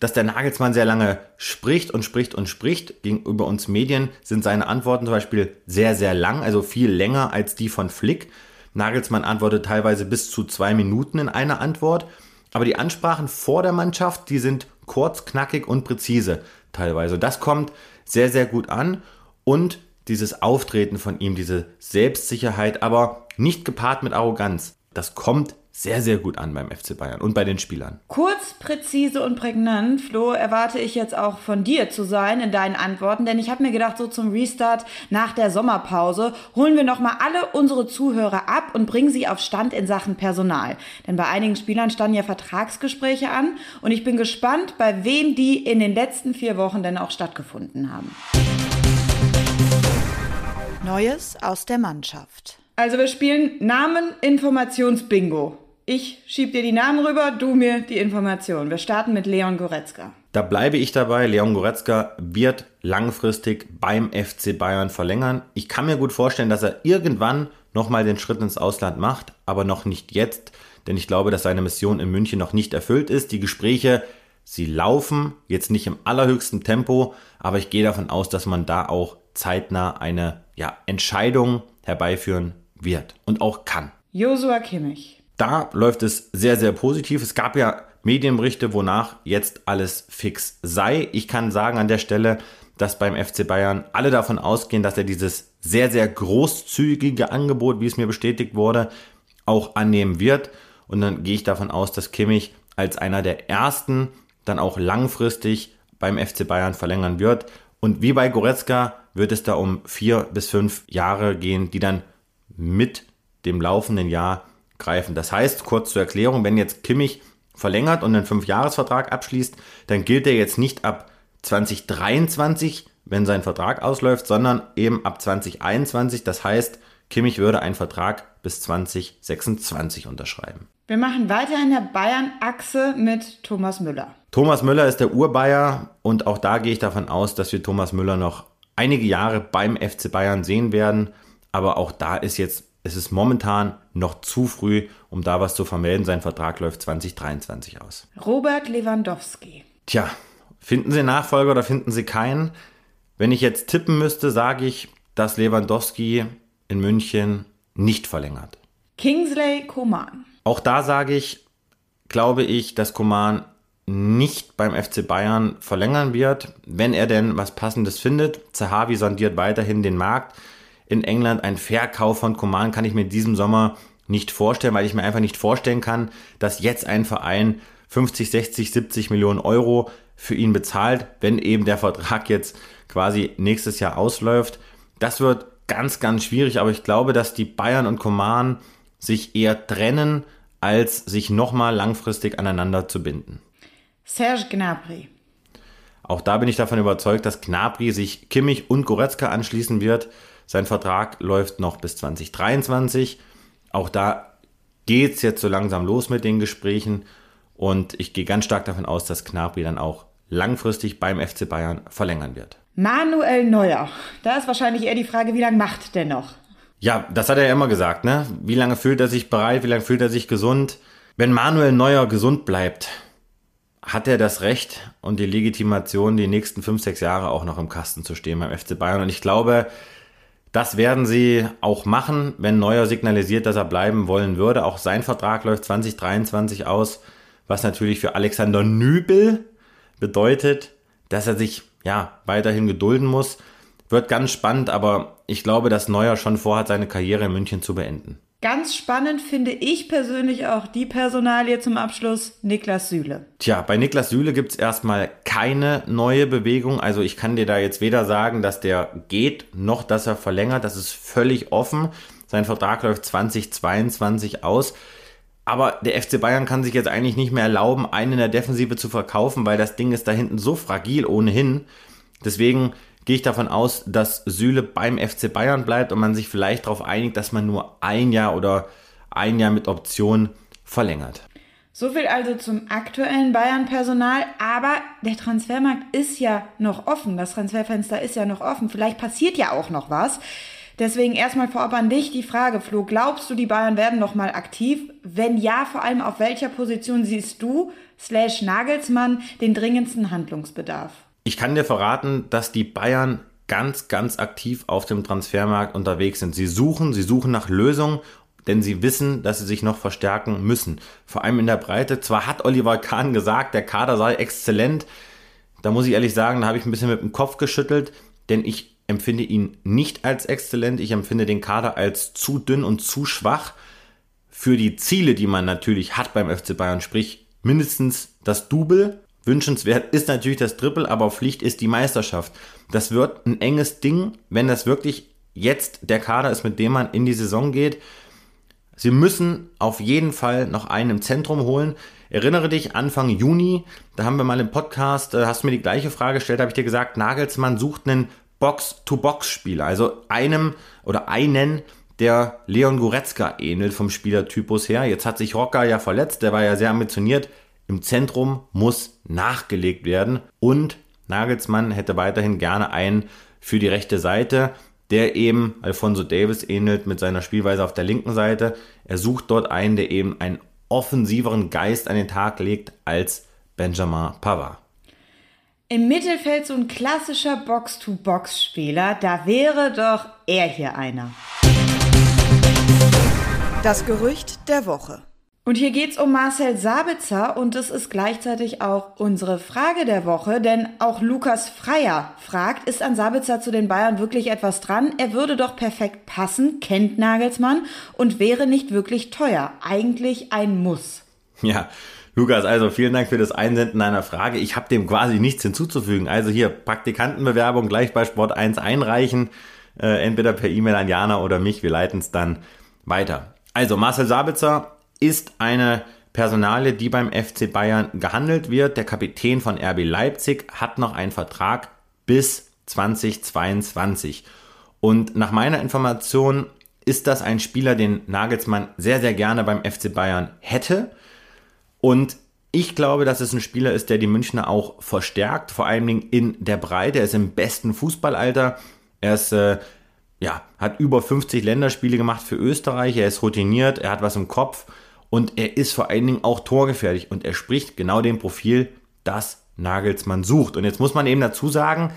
dass der Nagelsmann sehr lange spricht und spricht und spricht. Gegenüber uns Medien sind seine Antworten zum Beispiel sehr, sehr lang, also viel länger als die von Flick. Nagelsmann antwortet teilweise bis zu zwei Minuten in einer Antwort. Aber die Ansprachen vor der Mannschaft, die sind kurz, knackig und präzise teilweise. Das kommt sehr, sehr gut an. Und dieses Auftreten von ihm, diese Selbstsicherheit, aber nicht gepaart mit Arroganz, das kommt sehr, sehr gut an beim FC Bayern und bei den Spielern. Kurz, präzise und prägnant, Flo, erwarte ich jetzt auch von dir zu sein in deinen Antworten, denn ich habe mir gedacht, so zum Restart nach der Sommerpause holen wir nochmal alle unsere Zuhörer ab und bringen sie auf Stand in Sachen Personal. Denn bei einigen Spielern standen ja Vertragsgespräche an und ich bin gespannt, bei wem die in den letzten vier Wochen denn auch stattgefunden haben. Neues aus der Mannschaft. Also wir spielen Namen Informationsbingo. Ich schieb dir die Namen rüber, du mir die Informationen. Wir starten mit Leon Goretzka. Da bleibe ich dabei. Leon Goretzka wird langfristig beim FC Bayern verlängern. Ich kann mir gut vorstellen, dass er irgendwann nochmal den Schritt ins Ausland macht, aber noch nicht jetzt, denn ich glaube, dass seine Mission in München noch nicht erfüllt ist. Die Gespräche, sie laufen, jetzt nicht im allerhöchsten Tempo, aber ich gehe davon aus, dass man da auch zeitnah eine ja, Entscheidung herbeiführen wird und auch kann. Josua Kimmich. Da läuft es sehr, sehr positiv. Es gab ja Medienberichte, wonach jetzt alles fix sei. Ich kann sagen an der Stelle, dass beim FC Bayern alle davon ausgehen, dass er dieses sehr, sehr großzügige Angebot, wie es mir bestätigt wurde, auch annehmen wird. Und dann gehe ich davon aus, dass Kimmich als einer der ersten dann auch langfristig beim FC Bayern verlängern wird. Und wie bei Goretzka wird es da um vier bis fünf Jahre gehen, die dann mit dem laufenden Jahr greifen. Das heißt, kurz zur Erklärung, wenn jetzt Kimmich verlängert und einen Fünfjahresvertrag abschließt, dann gilt er jetzt nicht ab 2023, wenn sein Vertrag ausläuft, sondern eben ab 2021. Das heißt, Kimmich würde einen Vertrag bis 2026 unterschreiben. Wir machen weiter in der Bayern-Achse mit Thomas Müller. Thomas Müller ist der Urbayer und auch da gehe ich davon aus, dass wir Thomas Müller noch einige Jahre beim FC Bayern sehen werden. Aber auch da ist jetzt, es ist momentan noch zu früh, um da was zu vermelden. Sein Vertrag läuft 2023 aus. Robert Lewandowski. Tja, finden Sie Nachfolger oder finden Sie keinen? Wenn ich jetzt tippen müsste, sage ich, dass Lewandowski in München nicht verlängert. Kingsley Coman. Auch da sage ich, glaube ich, dass Coman nicht beim FC Bayern verlängern wird, wenn er denn was Passendes findet. Zahavi sondiert weiterhin den Markt in England. Ein Verkauf von Coman kann ich mir in diesem Sommer nicht vorstellen, weil ich mir einfach nicht vorstellen kann, dass jetzt ein Verein 50, 60, 70 Millionen Euro für ihn bezahlt, wenn eben der Vertrag jetzt quasi nächstes Jahr ausläuft. Das wird ganz, ganz schwierig, aber ich glaube, dass die Bayern und Coman sich eher trennen, als sich nochmal langfristig aneinander zu binden. Serge Gnabry. Auch da bin ich davon überzeugt, dass Gnabry sich Kimmich und Goretzka anschließen wird. Sein Vertrag läuft noch bis 2023. Auch da geht es jetzt so langsam los mit den Gesprächen. Und ich gehe ganz stark davon aus, dass Gnabry dann auch langfristig beim FC Bayern verlängern wird. Manuel Neuer. Da ist wahrscheinlich eher die Frage, wie lange macht der noch? Ja, das hat er ja immer gesagt, ne? Wie lange fühlt er sich bereit, wie lange fühlt er sich gesund? Wenn Manuel Neuer gesund bleibt, hat er das Recht und die Legitimation, die nächsten fünf, sechs Jahre auch noch im Kasten zu stehen beim FC Bayern. Und ich glaube, das werden sie auch machen, wenn Neuer signalisiert, dass er bleiben wollen würde. Auch sein Vertrag läuft 2023 aus, was natürlich für Alexander Nübel bedeutet, dass er sich ja weiterhin gedulden muss. Wird ganz spannend, aber ich glaube, dass Neuer schon vorhat, seine Karriere in München zu beenden. Ganz spannend finde ich persönlich auch die Personalie zum Abschluss, Niklas Süle. Tja, bei Niklas Süle gibt es erstmal keine neue Bewegung. Also ich kann dir da jetzt weder sagen, dass der geht, noch dass er verlängert. Das ist völlig offen. Sein Vertrag läuft 2022 aus. Aber der FC Bayern kann sich jetzt eigentlich nicht mehr erlauben, einen in der Defensive zu verkaufen, weil das Ding ist da hinten so fragil ohnehin. Deswegen gehe ich davon aus, dass Süle beim FC Bayern bleibt und man sich vielleicht darauf einigt, dass man nur ein Jahr oder ein Jahr mit Option verlängert. So viel also zum aktuellen Bayern-Personal, aber der Transfermarkt ist ja noch offen, das Transferfenster ist ja noch offen, vielleicht passiert ja auch noch was. Deswegen erstmal vorab an dich die Frage, Flo, glaubst du, die Bayern werden noch mal aktiv? Wenn ja, vor allem auf welcher Position siehst du, slash Nagelsmann, den dringendsten Handlungsbedarf? Ich kann dir verraten, dass die Bayern ganz, ganz aktiv auf dem Transfermarkt unterwegs sind. Sie suchen, sie suchen nach Lösungen, denn sie wissen, dass sie sich noch verstärken müssen. Vor allem in der Breite. Zwar hat Oliver Kahn gesagt, der Kader sei exzellent. Da muss ich ehrlich sagen, da habe ich ein bisschen mit dem Kopf geschüttelt, denn ich empfinde ihn nicht als exzellent. Ich empfinde den Kader als zu dünn und zu schwach für die Ziele, die man natürlich hat beim FC Bayern. Sprich, mindestens das Double Wünschenswert ist natürlich das Triple, aber Pflicht ist die Meisterschaft. Das wird ein enges Ding, wenn das wirklich jetzt der Kader ist, mit dem man in die Saison geht. Sie müssen auf jeden Fall noch einen im Zentrum holen. Erinnere dich, Anfang Juni, da haben wir mal im Podcast, äh, hast du mir die gleiche Frage gestellt, habe ich dir gesagt, Nagelsmann sucht einen Box-to-Box-Spieler, also einem oder einen, der Leon Goretzka ähnelt vom Spielertypus her. Jetzt hat sich Rocker ja verletzt, der war ja sehr ambitioniert. Im Zentrum muss nachgelegt werden und Nagelsmann hätte weiterhin gerne einen für die rechte Seite, der eben Alfonso Davis ähnelt mit seiner Spielweise auf der linken Seite. Er sucht dort einen, der eben einen offensiveren Geist an den Tag legt als Benjamin Pavard. Im Mittelfeld so ein klassischer Box-to-Box-Spieler, da wäre doch er hier einer. Das Gerücht der Woche. Und hier geht's um Marcel Sabitzer und das ist gleichzeitig auch unsere Frage der Woche, denn auch Lukas Freier fragt, ist an Sabitzer zu den Bayern wirklich etwas dran? Er würde doch perfekt passen, kennt Nagelsmann und wäre nicht wirklich teuer. Eigentlich ein Muss. Ja, Lukas, also vielen Dank für das Einsenden deiner Frage. Ich habe dem quasi nichts hinzuzufügen. Also hier Praktikantenbewerbung gleich bei Sport 1 einreichen, äh, entweder per E-Mail an Jana oder mich. Wir leiten es dann weiter. Also Marcel Sabitzer ist eine Personale, die beim FC Bayern gehandelt wird. Der Kapitän von RB Leipzig hat noch einen Vertrag bis 2022. Und nach meiner Information ist das ein Spieler, den Nagelsmann sehr, sehr gerne beim FC Bayern hätte. Und ich glaube, dass es ein Spieler ist, der die Münchner auch verstärkt, vor allen Dingen in der Breite. Er ist im besten Fußballalter. Er ist, äh, ja, hat über 50 Länderspiele gemacht für Österreich. Er ist routiniert, er hat was im Kopf und er ist vor allen Dingen auch torgefährlich und er spricht genau dem Profil, das Nagelsmann sucht. Und jetzt muss man eben dazu sagen,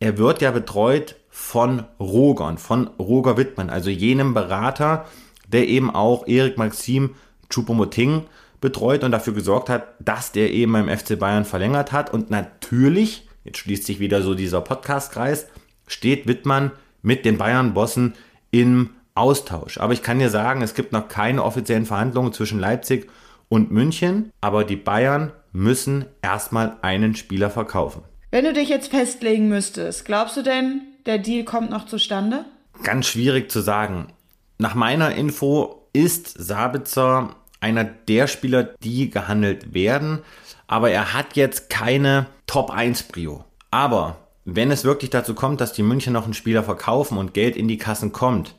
er wird ja betreut von Rogern, von Roger Wittmann, also jenem Berater, der eben auch Erik Maxim Choupo-Moting betreut und dafür gesorgt hat, dass der eben beim FC Bayern verlängert hat. Und natürlich, jetzt schließt sich wieder so dieser Podcast-Kreis, steht Wittmann mit den Bayern-Bossen im Austausch. Aber ich kann dir sagen, es gibt noch keine offiziellen Verhandlungen zwischen Leipzig und München, aber die Bayern müssen erstmal einen Spieler verkaufen. Wenn du dich jetzt festlegen müsstest, glaubst du denn, der Deal kommt noch zustande? Ganz schwierig zu sagen. Nach meiner Info ist Sabitzer einer der Spieler, die gehandelt werden, aber er hat jetzt keine Top 1 Prio. Aber wenn es wirklich dazu kommt, dass die München noch einen Spieler verkaufen und Geld in die Kassen kommt,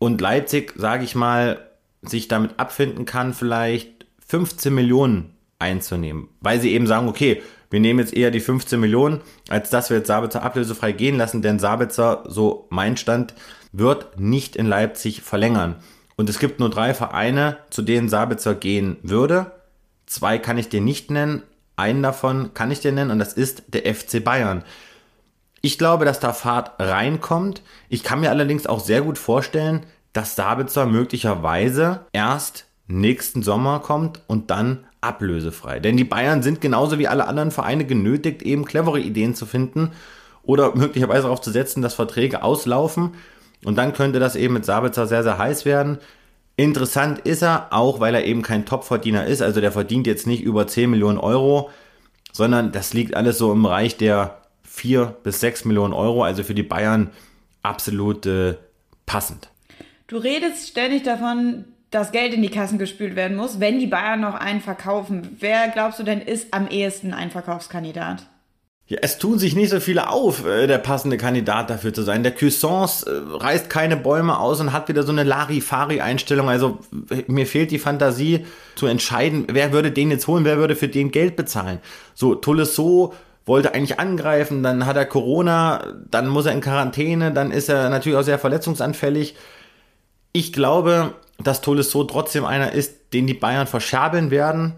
und Leipzig, sage ich mal, sich damit abfinden kann, vielleicht 15 Millionen einzunehmen, weil sie eben sagen, okay, wir nehmen jetzt eher die 15 Millionen, als dass wir jetzt Sabitzer ablösefrei gehen lassen, denn Sabitzer, so mein Stand, wird nicht in Leipzig verlängern. Und es gibt nur drei Vereine, zu denen Sabitzer gehen würde. Zwei kann ich dir nicht nennen. Einen davon kann ich dir nennen und das ist der FC Bayern. Ich glaube, dass da Fahrt reinkommt. Ich kann mir allerdings auch sehr gut vorstellen, dass Sabitzer möglicherweise erst nächsten Sommer kommt und dann ablösefrei. Denn die Bayern sind genauso wie alle anderen Vereine genötigt, eben clevere Ideen zu finden oder möglicherweise darauf zu setzen, dass Verträge auslaufen. Und dann könnte das eben mit Sabitzer sehr, sehr heiß werden. Interessant ist er, auch weil er eben kein Topverdiener ist. Also der verdient jetzt nicht über 10 Millionen Euro, sondern das liegt alles so im Bereich der 4 bis 6 Millionen Euro. Also für die Bayern absolut äh, passend. Du redest ständig davon, dass Geld in die Kassen gespült werden muss, wenn die Bayern noch einen verkaufen. Wer glaubst du denn ist am ehesten ein Verkaufskandidat? Ja, es tun sich nicht so viele auf, äh, der passende Kandidat dafür zu sein. Der Cuissance äh, reißt keine Bäume aus und hat wieder so eine Larifari-Einstellung. Also mir fehlt die Fantasie zu entscheiden, wer würde den jetzt holen, wer würde für den Geld bezahlen. So, Tolisso wollte eigentlich angreifen, dann hat er Corona, dann muss er in Quarantäne, dann ist er natürlich auch sehr verletzungsanfällig. Ich glaube, dass Tolisso trotzdem einer ist, den die Bayern verscherbeln werden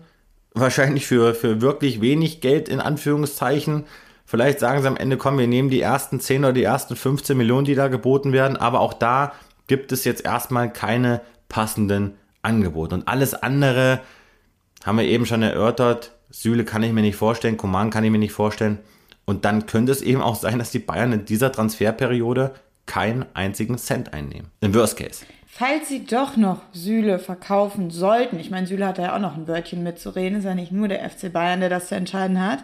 wahrscheinlich für, für wirklich wenig Geld in Anführungszeichen. Vielleicht sagen sie am Ende, komm, wir nehmen die ersten 10 oder die ersten 15 Millionen, die da geboten werden, aber auch da gibt es jetzt erstmal keine passenden Angebote. Und alles andere haben wir eben schon erörtert. Süle kann ich mir nicht vorstellen, Koman kann ich mir nicht vorstellen. Und dann könnte es eben auch sein, dass die Bayern in dieser Transferperiode keinen einzigen Cent einnehmen. Im Worst Case. Falls sie doch noch Süle verkaufen sollten, ich meine, Süle hat ja auch noch ein Wörtchen mitzureden, ist ja nicht nur der FC Bayern, der das zu entscheiden hat,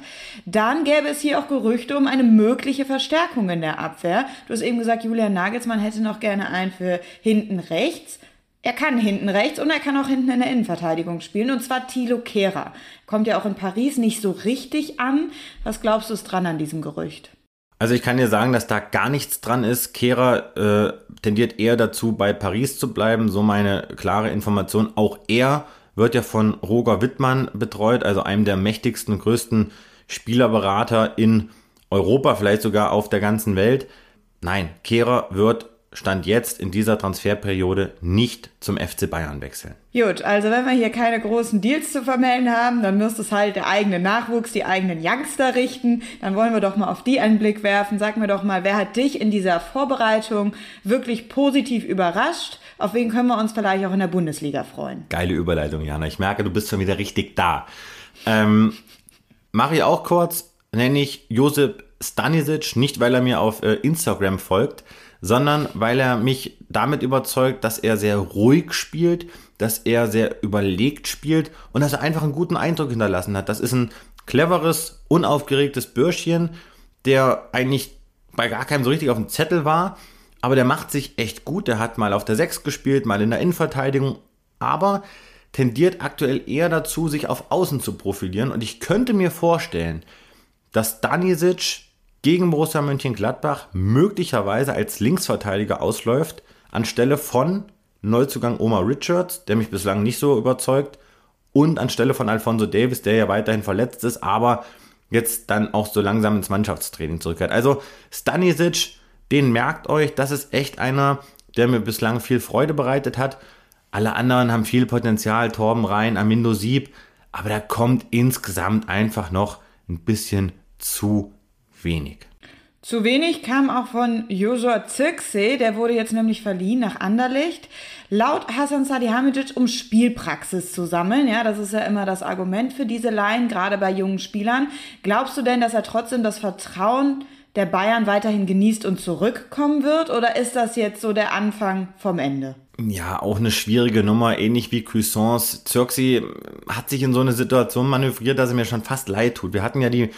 dann gäbe es hier auch Gerüchte um eine mögliche Verstärkung in der Abwehr. Du hast eben gesagt, Julian Nagelsmann hätte noch gerne einen für hinten rechts. Er kann hinten rechts und er kann auch hinten in der Innenverteidigung spielen, und zwar Thilo Kehrer. Kommt ja auch in Paris nicht so richtig an. Was glaubst du ist dran an diesem Gerücht? Also ich kann dir sagen, dass da gar nichts dran ist. Kehrer äh, tendiert eher dazu, bei Paris zu bleiben. So meine klare Information. Auch er wird ja von Roger Wittmann betreut, also einem der mächtigsten größten Spielerberater in Europa, vielleicht sogar auf der ganzen Welt. Nein, Kehrer wird Stand jetzt in dieser Transferperiode nicht zum FC Bayern wechseln. Gut, also wenn wir hier keine großen Deals zu vermelden haben, dann müsste es halt der eigene Nachwuchs, die eigenen Youngster richten. Dann wollen wir doch mal auf die einen Blick werfen. Sag mir doch mal, wer hat dich in dieser Vorbereitung wirklich positiv überrascht? Auf wen können wir uns vielleicht auch in der Bundesliga freuen? Geile Überleitung, Jana. Ich merke, du bist schon wieder richtig da. Ähm, Mache ich auch kurz, nenne ich Josip Stanisic, nicht weil er mir auf äh, Instagram folgt, sondern weil er mich damit überzeugt, dass er sehr ruhig spielt, dass er sehr überlegt spielt und dass er einfach einen guten Eindruck hinterlassen hat. Das ist ein cleveres, unaufgeregtes Bürschchen, der eigentlich bei gar keinem so richtig auf dem Zettel war, aber der macht sich echt gut. Der hat mal auf der 6 gespielt, mal in der Innenverteidigung, aber tendiert aktuell eher dazu, sich auf Außen zu profilieren und ich könnte mir vorstellen, dass Danisic gegen Borussia Mönchengladbach möglicherweise als Linksverteidiger ausläuft, anstelle von Neuzugang Omar Richards, der mich bislang nicht so überzeugt, und anstelle von Alfonso Davis, der ja weiterhin verletzt ist, aber jetzt dann auch so langsam ins Mannschaftstraining zurückkehrt. Also Stanisic, den merkt euch, das ist echt einer, der mir bislang viel Freude bereitet hat. Alle anderen haben viel Potenzial, Torben Rhein, Amindo Sieb, aber da kommt insgesamt einfach noch ein bisschen zu wenig. Zu wenig kam auch von Josua Zirkse, der wurde jetzt nämlich verliehen nach Anderlecht. Laut Hasan Salihamidzic, um Spielpraxis zu sammeln. Ja, das ist ja immer das Argument für diese Laien, gerade bei jungen Spielern. Glaubst du denn, dass er trotzdem das Vertrauen der Bayern weiterhin genießt und zurückkommen wird? Oder ist das jetzt so der Anfang vom Ende? Ja, auch eine schwierige Nummer, ähnlich wie Cuisance. Zirksi hat sich in so eine Situation manövriert, dass er mir schon fast leid tut. Wir hatten ja die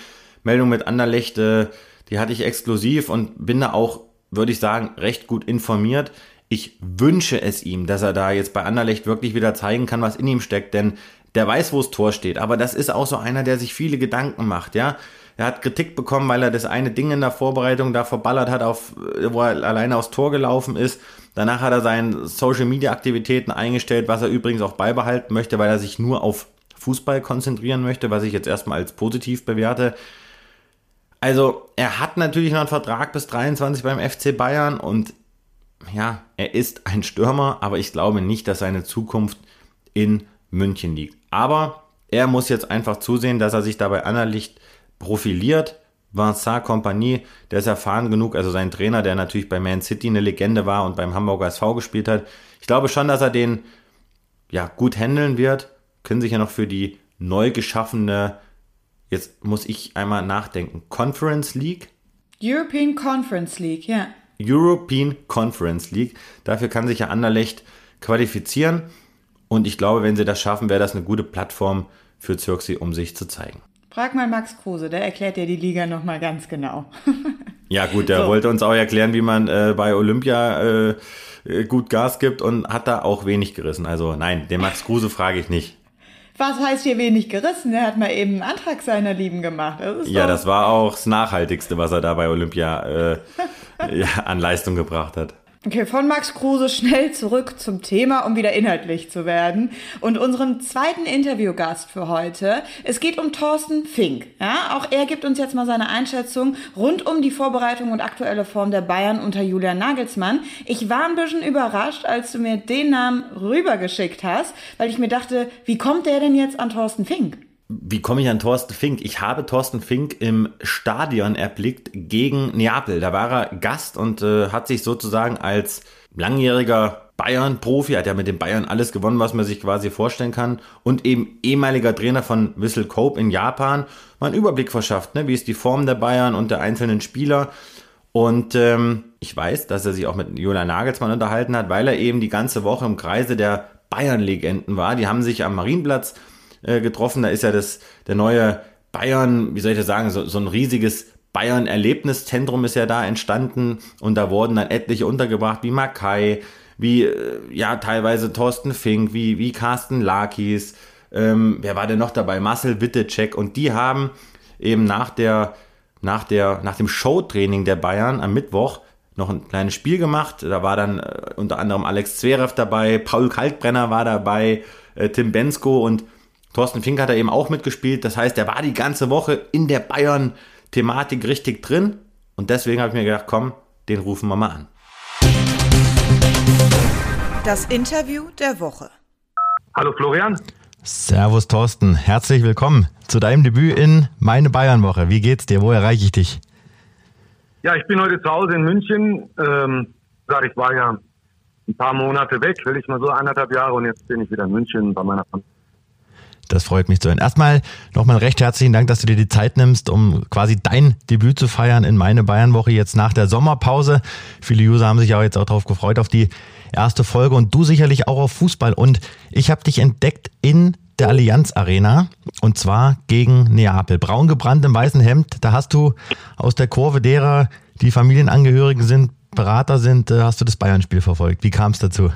Meldung mit Anderlecht, äh, die hatte ich exklusiv und bin da auch, würde ich sagen, recht gut informiert. Ich wünsche es ihm, dass er da jetzt bei Anderlecht wirklich wieder zeigen kann, was in ihm steckt, denn der weiß, wo das Tor steht. Aber das ist auch so einer, der sich viele Gedanken macht, ja. Er hat Kritik bekommen, weil er das eine Ding in der Vorbereitung da verballert hat, auf, wo er alleine aufs Tor gelaufen ist. Danach hat er seine Social Media Aktivitäten eingestellt, was er übrigens auch beibehalten möchte, weil er sich nur auf Fußball konzentrieren möchte, was ich jetzt erstmal als positiv bewerte. Also, er hat natürlich noch einen Vertrag bis 23 beim FC Bayern und ja, er ist ein Stürmer, aber ich glaube nicht, dass seine Zukunft in München liegt. Aber Er muss jetzt einfach zusehen, dass er sich dabei Anderlicht profiliert. Vincent Compagnie, der ist erfahren genug, also sein Trainer, der natürlich bei Man City eine Legende war und beim Hamburger SV gespielt hat. Ich glaube schon, dass er den ja, gut handeln wird. Können sich ja noch für die neu geschaffene, jetzt muss ich einmal nachdenken, Conference League? European Conference League, ja. European Conference League. Dafür kann sich ja Anderlecht qualifizieren. Und ich glaube, wenn sie das schaffen, wäre das eine gute Plattform für Zirksi, um sich zu zeigen. Frag mal Max Kruse, der erklärt dir die Liga nochmal ganz genau. <laughs> ja gut, der so. wollte uns auch erklären, wie man äh, bei Olympia äh, äh, gut Gas gibt und hat da auch wenig gerissen. Also nein, den Max Kruse frage ich nicht. Was heißt hier wenig gerissen? Er hat mal eben einen Antrag seiner Lieben gemacht. Das ja, das war auch das Nachhaltigste, was er da bei Olympia äh, <laughs> ja, an Leistung gebracht hat. Okay, von Max Kruse schnell zurück zum Thema, um wieder inhaltlich zu werden. Und unserem zweiten Interviewgast für heute. Es geht um Thorsten Fink. Ja, auch er gibt uns jetzt mal seine Einschätzung rund um die Vorbereitung und aktuelle Form der Bayern unter Julian Nagelsmann. Ich war ein bisschen überrascht, als du mir den Namen rübergeschickt hast, weil ich mir dachte, wie kommt der denn jetzt an Thorsten Fink? Wie komme ich an Thorsten Fink? Ich habe Thorsten Fink im Stadion erblickt gegen Neapel. Da war er Gast und äh, hat sich sozusagen als langjähriger Bayern-Profi, hat ja mit den Bayern alles gewonnen, was man sich quasi vorstellen kann, und eben ehemaliger Trainer von Whistle Cope in Japan, mal einen Überblick verschafft, ne? wie ist die Form der Bayern und der einzelnen Spieler. Und ähm, ich weiß, dass er sich auch mit Julian Nagelsmann unterhalten hat, weil er eben die ganze Woche im Kreise der Bayern-Legenden war. Die haben sich am Marienplatz äh, getroffen. Da ist ja das, der neue Bayern, wie soll ich das sagen, so, so ein riesiges Bayern-Erlebniszentrum ist ja da entstanden und da wurden dann etliche untergebracht, wie Makai, wie äh, ja teilweise Thorsten Fink, wie, wie Carsten Lakis, ähm, wer war denn noch dabei? Marcel Wittecek und die haben eben nach der, nach der, nach dem Showtraining der Bayern am Mittwoch noch ein kleines Spiel gemacht. Da war dann äh, unter anderem Alex Zverev dabei, Paul Kalkbrenner war dabei, äh, Tim Bensko und Thorsten Fink hat da eben auch mitgespielt. Das heißt, er war die ganze Woche in der Bayern-Thematik richtig drin. Und deswegen habe ich mir gedacht, komm, den rufen wir mal an. Das Interview der Woche. Hallo Florian. Servus Thorsten, herzlich willkommen zu deinem Debüt in Meine Bayern-Woche. Wie geht's dir? Wo erreiche ich dich? Ja, ich bin heute zu Hause in München. Ähm, ich war ja ein paar Monate weg, will ich mal so anderthalb Jahre und jetzt bin ich wieder in München bei meiner Familie. Das freut mich zu hören. Erstmal nochmal recht herzlichen Dank, dass du dir die Zeit nimmst, um quasi dein Debüt zu feiern in meine Bayernwoche jetzt nach der Sommerpause. Viele User haben sich auch jetzt auch darauf gefreut, auf die erste Folge und du sicherlich auch auf Fußball. Und ich habe dich entdeckt in der Allianz Arena und zwar gegen Neapel. Braun gebrannt im weißen Hemd. Da hast du aus der Kurve derer, die Familienangehörigen sind, Berater sind, äh, hast du das Bayern-Spiel verfolgt. Wie kam es dazu?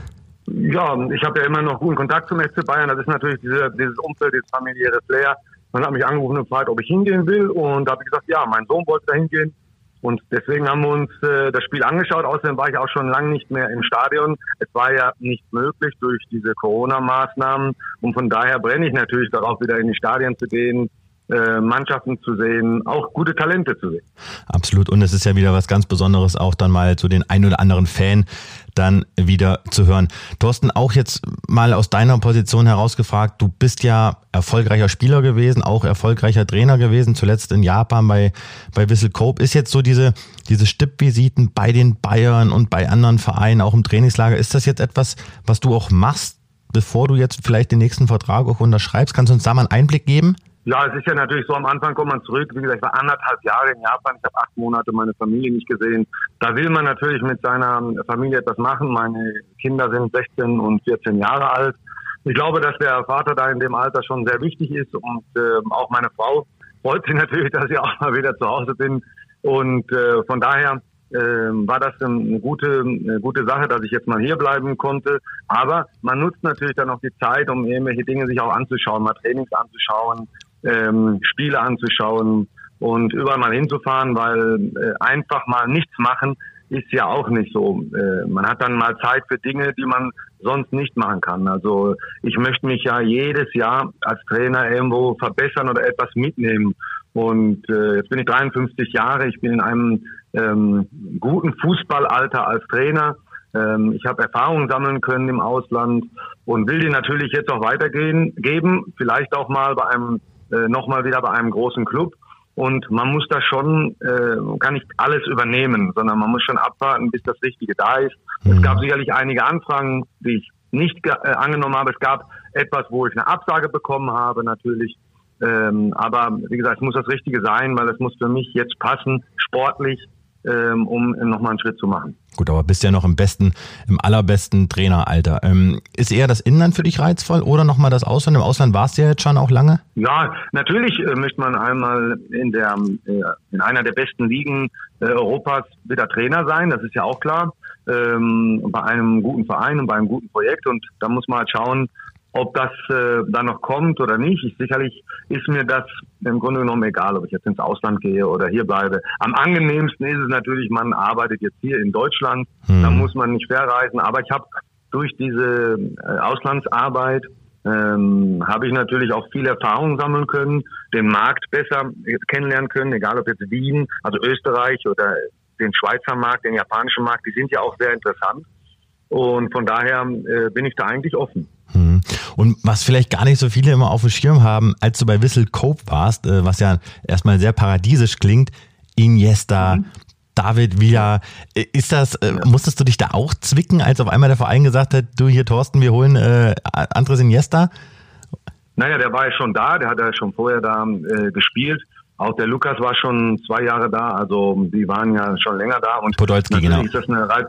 Ja, ich habe ja immer noch guten Kontakt zum FC Bayern. Das ist natürlich diese, dieses Umfeld, dieses familiäre Flair. Man hat mich angerufen und gefragt, ob ich hingehen will. Und da habe ich gesagt, ja, mein Sohn wollte da hingehen. Und deswegen haben wir uns äh, das Spiel angeschaut. Außerdem war ich auch schon lange nicht mehr im Stadion. Es war ja nicht möglich durch diese Corona-Maßnahmen. Und von daher brenne ich natürlich darauf, wieder in die Stadien zu gehen, äh, Mannschaften zu sehen, auch gute Talente zu sehen. Absolut. Und es ist ja wieder was ganz Besonderes, auch dann mal zu den ein oder anderen Fan dann wieder zu hören. Thorsten, auch jetzt mal aus deiner Position herausgefragt, du bist ja erfolgreicher Spieler gewesen, auch erfolgreicher Trainer gewesen, zuletzt in Japan bei, bei Whistle Cope. Ist jetzt so diese, diese Stippvisiten bei den Bayern und bei anderen Vereinen, auch im Trainingslager, ist das jetzt etwas, was du auch machst, bevor du jetzt vielleicht den nächsten Vertrag auch unterschreibst? Kannst du uns da mal einen Einblick geben? Ja, es ist ja natürlich so, am Anfang kommt man zurück. Wie gesagt, ich war anderthalb Jahre in Japan. Ich habe acht Monate meine Familie nicht gesehen. Da will man natürlich mit seiner Familie etwas machen. Meine Kinder sind 16 und 14 Jahre alt. Ich glaube, dass der Vater da in dem Alter schon sehr wichtig ist und äh, auch meine Frau freut sich <laughs> natürlich, dass ich auch mal wieder zu Hause bin. Und äh, von daher äh, war das eine gute, eine gute Sache, dass ich jetzt mal hier bleiben konnte. Aber man nutzt natürlich dann auch die Zeit, um irgendwelche Dinge sich auch anzuschauen, mal Trainings anzuschauen, ähm, Spiele anzuschauen und überall mal hinzufahren, weil äh, einfach mal nichts machen ist ja auch nicht so. Äh, man hat dann mal Zeit für Dinge, die man sonst nicht machen kann. Also ich möchte mich ja jedes Jahr als Trainer irgendwo verbessern oder etwas mitnehmen. Und äh, jetzt bin ich 53 Jahre, ich bin in einem ähm, guten Fußballalter als Trainer. Ähm, ich habe Erfahrungen sammeln können im Ausland und will die natürlich jetzt auch weitergehen, geben, vielleicht auch mal bei einem, äh, nochmal wieder bei einem großen Club. Und man muss da schon, äh, kann nicht alles übernehmen, sondern man muss schon abwarten, bis das Richtige da ist. Mhm. Es gab sicherlich einige Anfragen, die ich nicht äh, angenommen habe. Es gab etwas, wo ich eine Absage bekommen habe, natürlich. Ähm, aber wie gesagt, es muss das Richtige sein, weil es muss für mich jetzt passen, sportlich, ähm, um nochmal einen Schritt zu machen. Gut, aber bist ja noch im besten, im allerbesten Traineralter. Ähm, ist eher das Inland für dich reizvoll oder nochmal das Ausland? Im Ausland warst du ja jetzt schon auch lange? Ja, natürlich äh, möchte man einmal in der äh, in einer der besten Ligen äh, Europas wieder Trainer sein, das ist ja auch klar. Ähm, bei einem guten Verein und bei einem guten Projekt und da muss man halt schauen, ob das äh, dann noch kommt oder nicht, ich, sicherlich ist mir das im Grunde genommen egal, ob ich jetzt ins Ausland gehe oder hier bleibe. Am angenehmsten ist es natürlich, man arbeitet jetzt hier in Deutschland, hm. da muss man nicht verreisen. Aber ich habe durch diese äh, Auslandsarbeit ähm, habe ich natürlich auch viel Erfahrung sammeln können, den Markt besser kennenlernen können, egal ob jetzt Wien, also Österreich oder den Schweizer Markt, den japanischen Markt, die sind ja auch sehr interessant. Und von daher äh, bin ich da eigentlich offen. Hm. Und was vielleicht gar nicht so viele immer auf dem Schirm haben, als du bei Whistle Cope warst, äh, was ja erstmal sehr paradiesisch klingt, Iniesta, mhm. David Villa, äh, ist das, äh, musstest du dich da auch zwicken, als auf einmal der Verein gesagt hat, du hier Thorsten, wir holen äh, Andres Iniesta? Naja, der war ja schon da, der hat ja schon vorher da äh, gespielt. Auch der Lukas war schon zwei Jahre da, also die waren ja schon länger da. Und Podolski, genau. ist das eine Reiz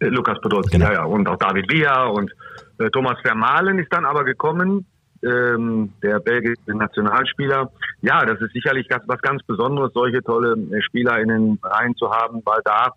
Lukas Podolski, genau. ja, ja. Und auch David Villa und Thomas Vermalen ist dann aber gekommen, ähm, der belgische Nationalspieler. Ja, das ist sicherlich was ganz Besonderes, solche tolle äh, Spieler in den Reihen zu haben, weil da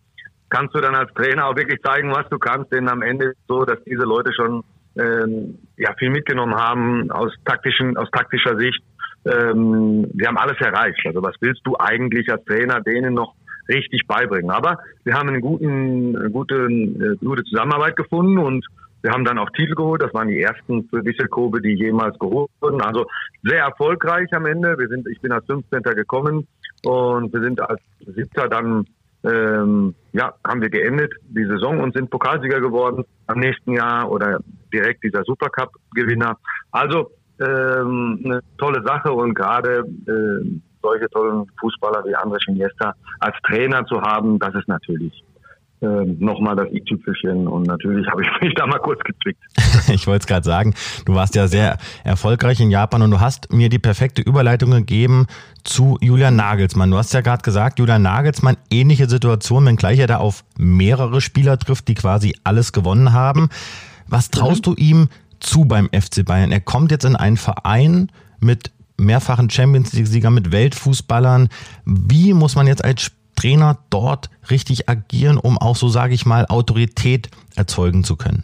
kannst du dann als Trainer auch wirklich zeigen, was du kannst, denn am Ende ist es so, dass diese Leute schon ähm, ja viel mitgenommen haben aus taktischen, aus taktischer Sicht. Ähm, wir haben alles erreicht. Also was willst du eigentlich als Trainer denen noch richtig beibringen? Aber wir haben eine guten, gute, äh, gute Zusammenarbeit gefunden und wir haben dann auch Titel geholt. Das waren die ersten für Wisselkobe, die jemals geholt wurden. Also sehr erfolgreich am Ende. Wir sind, ich bin als 15. gekommen und wir sind als Siebter dann ähm, ja, haben wir geendet, die Saison und sind Pokalsieger geworden am nächsten Jahr oder direkt dieser Supercup-Gewinner. Also ähm, eine tolle Sache und gerade äh, solche tollen Fußballer wie André Iniesta als Trainer zu haben, das ist natürlich äh, nochmal das i-Tüpfelchen und natürlich habe ich <laughs> mich da mal kurz gezwickt. <laughs> ich wollte es gerade sagen, du warst ja sehr erfolgreich in Japan und du hast mir die perfekte Überleitung gegeben zu Julian Nagelsmann. Du hast ja gerade gesagt, Julian Nagelsmann, ähnliche Situation, wenngleich er da auf mehrere Spieler trifft, die quasi alles gewonnen haben. Was traust mhm. du ihm zu beim FC Bayern? Er kommt jetzt in einen Verein mit mehrfachen Champions League-Sieger, mit Weltfußballern. Wie muss man jetzt als Trainer dort richtig agieren, um auch so, sage ich mal, Autorität erzeugen zu können?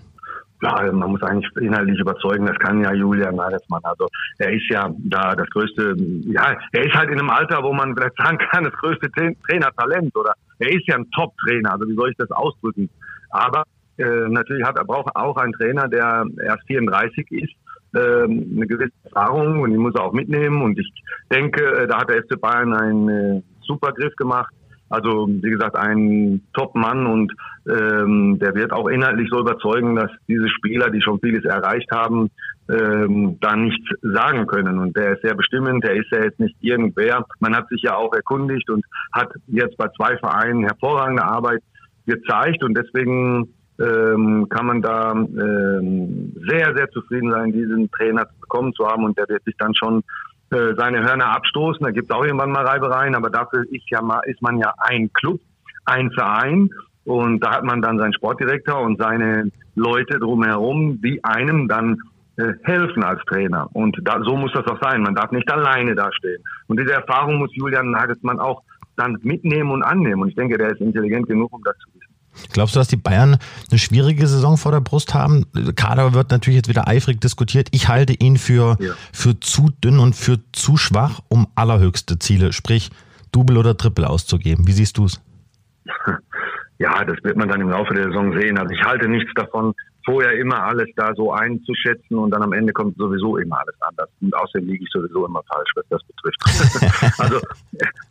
Ja, man muss eigentlich inhaltlich überzeugen, das kann ja Julian Nagelsmann. Also er ist ja da das größte, ja, er ist halt in einem Alter, wo man vielleicht sagen kann, das größte Trainertalent oder er ist ja ein Top-Trainer, also wie soll ich das ausdrücken? Aber äh, natürlich hat er braucht auch einen Trainer, der erst 34 ist, äh, eine gewisse Erfahrung und die muss er auch mitnehmen und ich denke, äh, da hat der FC Bayern einen äh, super Griff gemacht also wie gesagt, ein Top-Mann und ähm, der wird auch inhaltlich so überzeugen, dass diese Spieler, die schon vieles erreicht haben, ähm, da nichts sagen können. Und der ist sehr bestimmend, der ist ja jetzt nicht irgendwer. Man hat sich ja auch erkundigt und hat jetzt bei zwei Vereinen hervorragende Arbeit gezeigt und deswegen ähm, kann man da ähm, sehr, sehr zufrieden sein, diesen Trainer bekommen zu haben und der wird sich dann schon äh, seine Hörner abstoßen. Da gibt es auch irgendwann mal Reibereien, aber dafür ist, ja mal, ist man ja ein Club, ein Verein. Und da hat man dann seinen Sportdirektor und seine Leute drumherum, die einem dann äh, helfen als Trainer. Und da, so muss das auch sein. Man darf nicht alleine dastehen. Und diese Erfahrung muss Julian Nagelsmann auch dann mitnehmen und annehmen. Und ich denke, der ist intelligent genug, um das zu. Glaubst du, dass die Bayern eine schwierige Saison vor der Brust haben? Kader wird natürlich jetzt wieder eifrig diskutiert. Ich halte ihn für, ja. für zu dünn und für zu schwach, um allerhöchste Ziele, sprich Double oder Triple auszugeben. Wie siehst du es? <laughs> Ja, das wird man dann im Laufe der Saison sehen. Also ich halte nichts davon, vorher immer alles da so einzuschätzen und dann am Ende kommt sowieso immer alles anders. Und außerdem liege ich sowieso immer falsch, was das betrifft. <laughs> also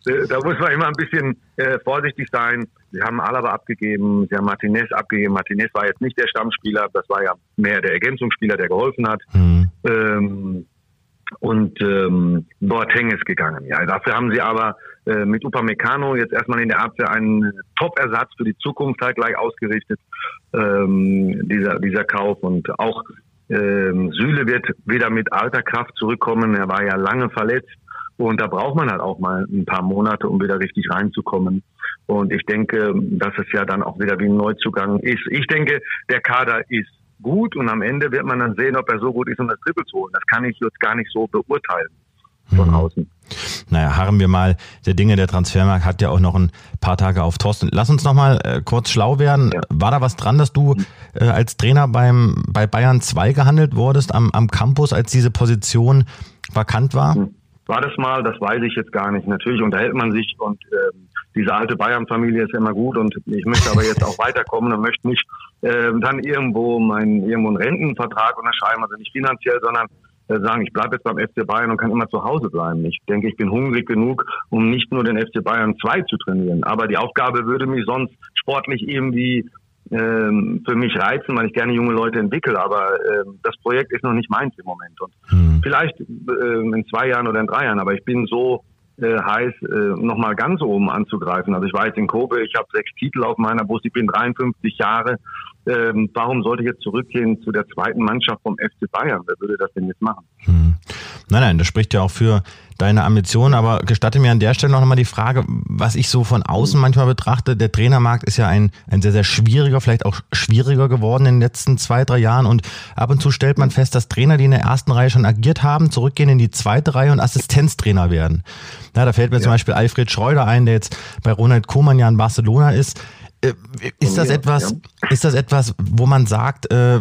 äh, da muss man immer ein bisschen äh, vorsichtig sein. Sie haben Alaba abgegeben, sie haben Martinez abgegeben. Martinez war jetzt nicht der Stammspieler, das war ja mehr der Ergänzungsspieler, der geholfen hat. Mhm. Ähm, und ähm, Boateng ist gegangen. Ja, dafür haben sie aber äh, mit Upamecano jetzt erstmal in der Abwehr einen Top-Ersatz für die Zukunft halt gleich ausgerichtet, ähm, dieser, dieser Kauf. Und auch ähm, Süle wird wieder mit alter Kraft zurückkommen. Er war ja lange verletzt. Und da braucht man halt auch mal ein paar Monate, um wieder richtig reinzukommen. Und ich denke, dass es ja dann auch wieder wie ein Neuzugang ist. Ich denke, der Kader ist gut und am Ende wird man dann sehen, ob er so gut ist, um das Triple zu holen. Das kann ich jetzt gar nicht so beurteilen von mhm. außen. Naja, harren wir mal der Dinge. Der Transfermarkt hat ja auch noch ein paar Tage auf Thorsten. Lass uns noch mal äh, kurz schlau werden. Ja. War da was dran, dass du äh, als Trainer beim, bei Bayern 2 gehandelt wurdest am, am Campus, als diese Position vakant war? War das mal, das weiß ich jetzt gar nicht. Natürlich unterhält man sich und äh, diese alte Bayern-Familie ist immer gut und ich möchte aber jetzt auch weiterkommen und möchte nicht äh, dann irgendwo meinen irgendwo einen Rentenvertrag unterschreiben, also nicht finanziell, sondern äh, sagen, ich bleibe jetzt beim FC Bayern und kann immer zu Hause bleiben. Ich denke, ich bin hungrig genug, um nicht nur den FC Bayern 2 zu trainieren. Aber die Aufgabe würde mich sonst sportlich irgendwie ähm, für mich reizen, weil ich gerne junge Leute entwickle. Aber äh, das Projekt ist noch nicht meins im Moment. Und hm. vielleicht äh, in zwei Jahren oder in drei Jahren. Aber ich bin so äh, heiß, äh, nochmal ganz oben anzugreifen. Also ich war jetzt in Kobe, ich habe sechs Titel auf meiner Brust, ich bin 53 Jahre. Ähm, warum sollte ich jetzt zurückgehen zu der zweiten Mannschaft vom FC Bayern? Wer würde das denn jetzt machen? Hm. Nein, nein, das spricht ja auch für deine Ambitionen. Aber gestatte mir an der Stelle noch einmal die Frage, was ich so von außen manchmal betrachte. Der Trainermarkt ist ja ein, ein sehr, sehr schwieriger, vielleicht auch schwieriger geworden in den letzten zwei, drei Jahren. Und ab und zu stellt man fest, dass Trainer, die in der ersten Reihe schon agiert haben, zurückgehen in die zweite Reihe und Assistenztrainer werden. Ja, da fällt mir ja. zum Beispiel Alfred Schreuder ein, der jetzt bei Ronald Koeman ja in Barcelona ist äh, ist das etwas, ist das etwas, wo man sagt, äh,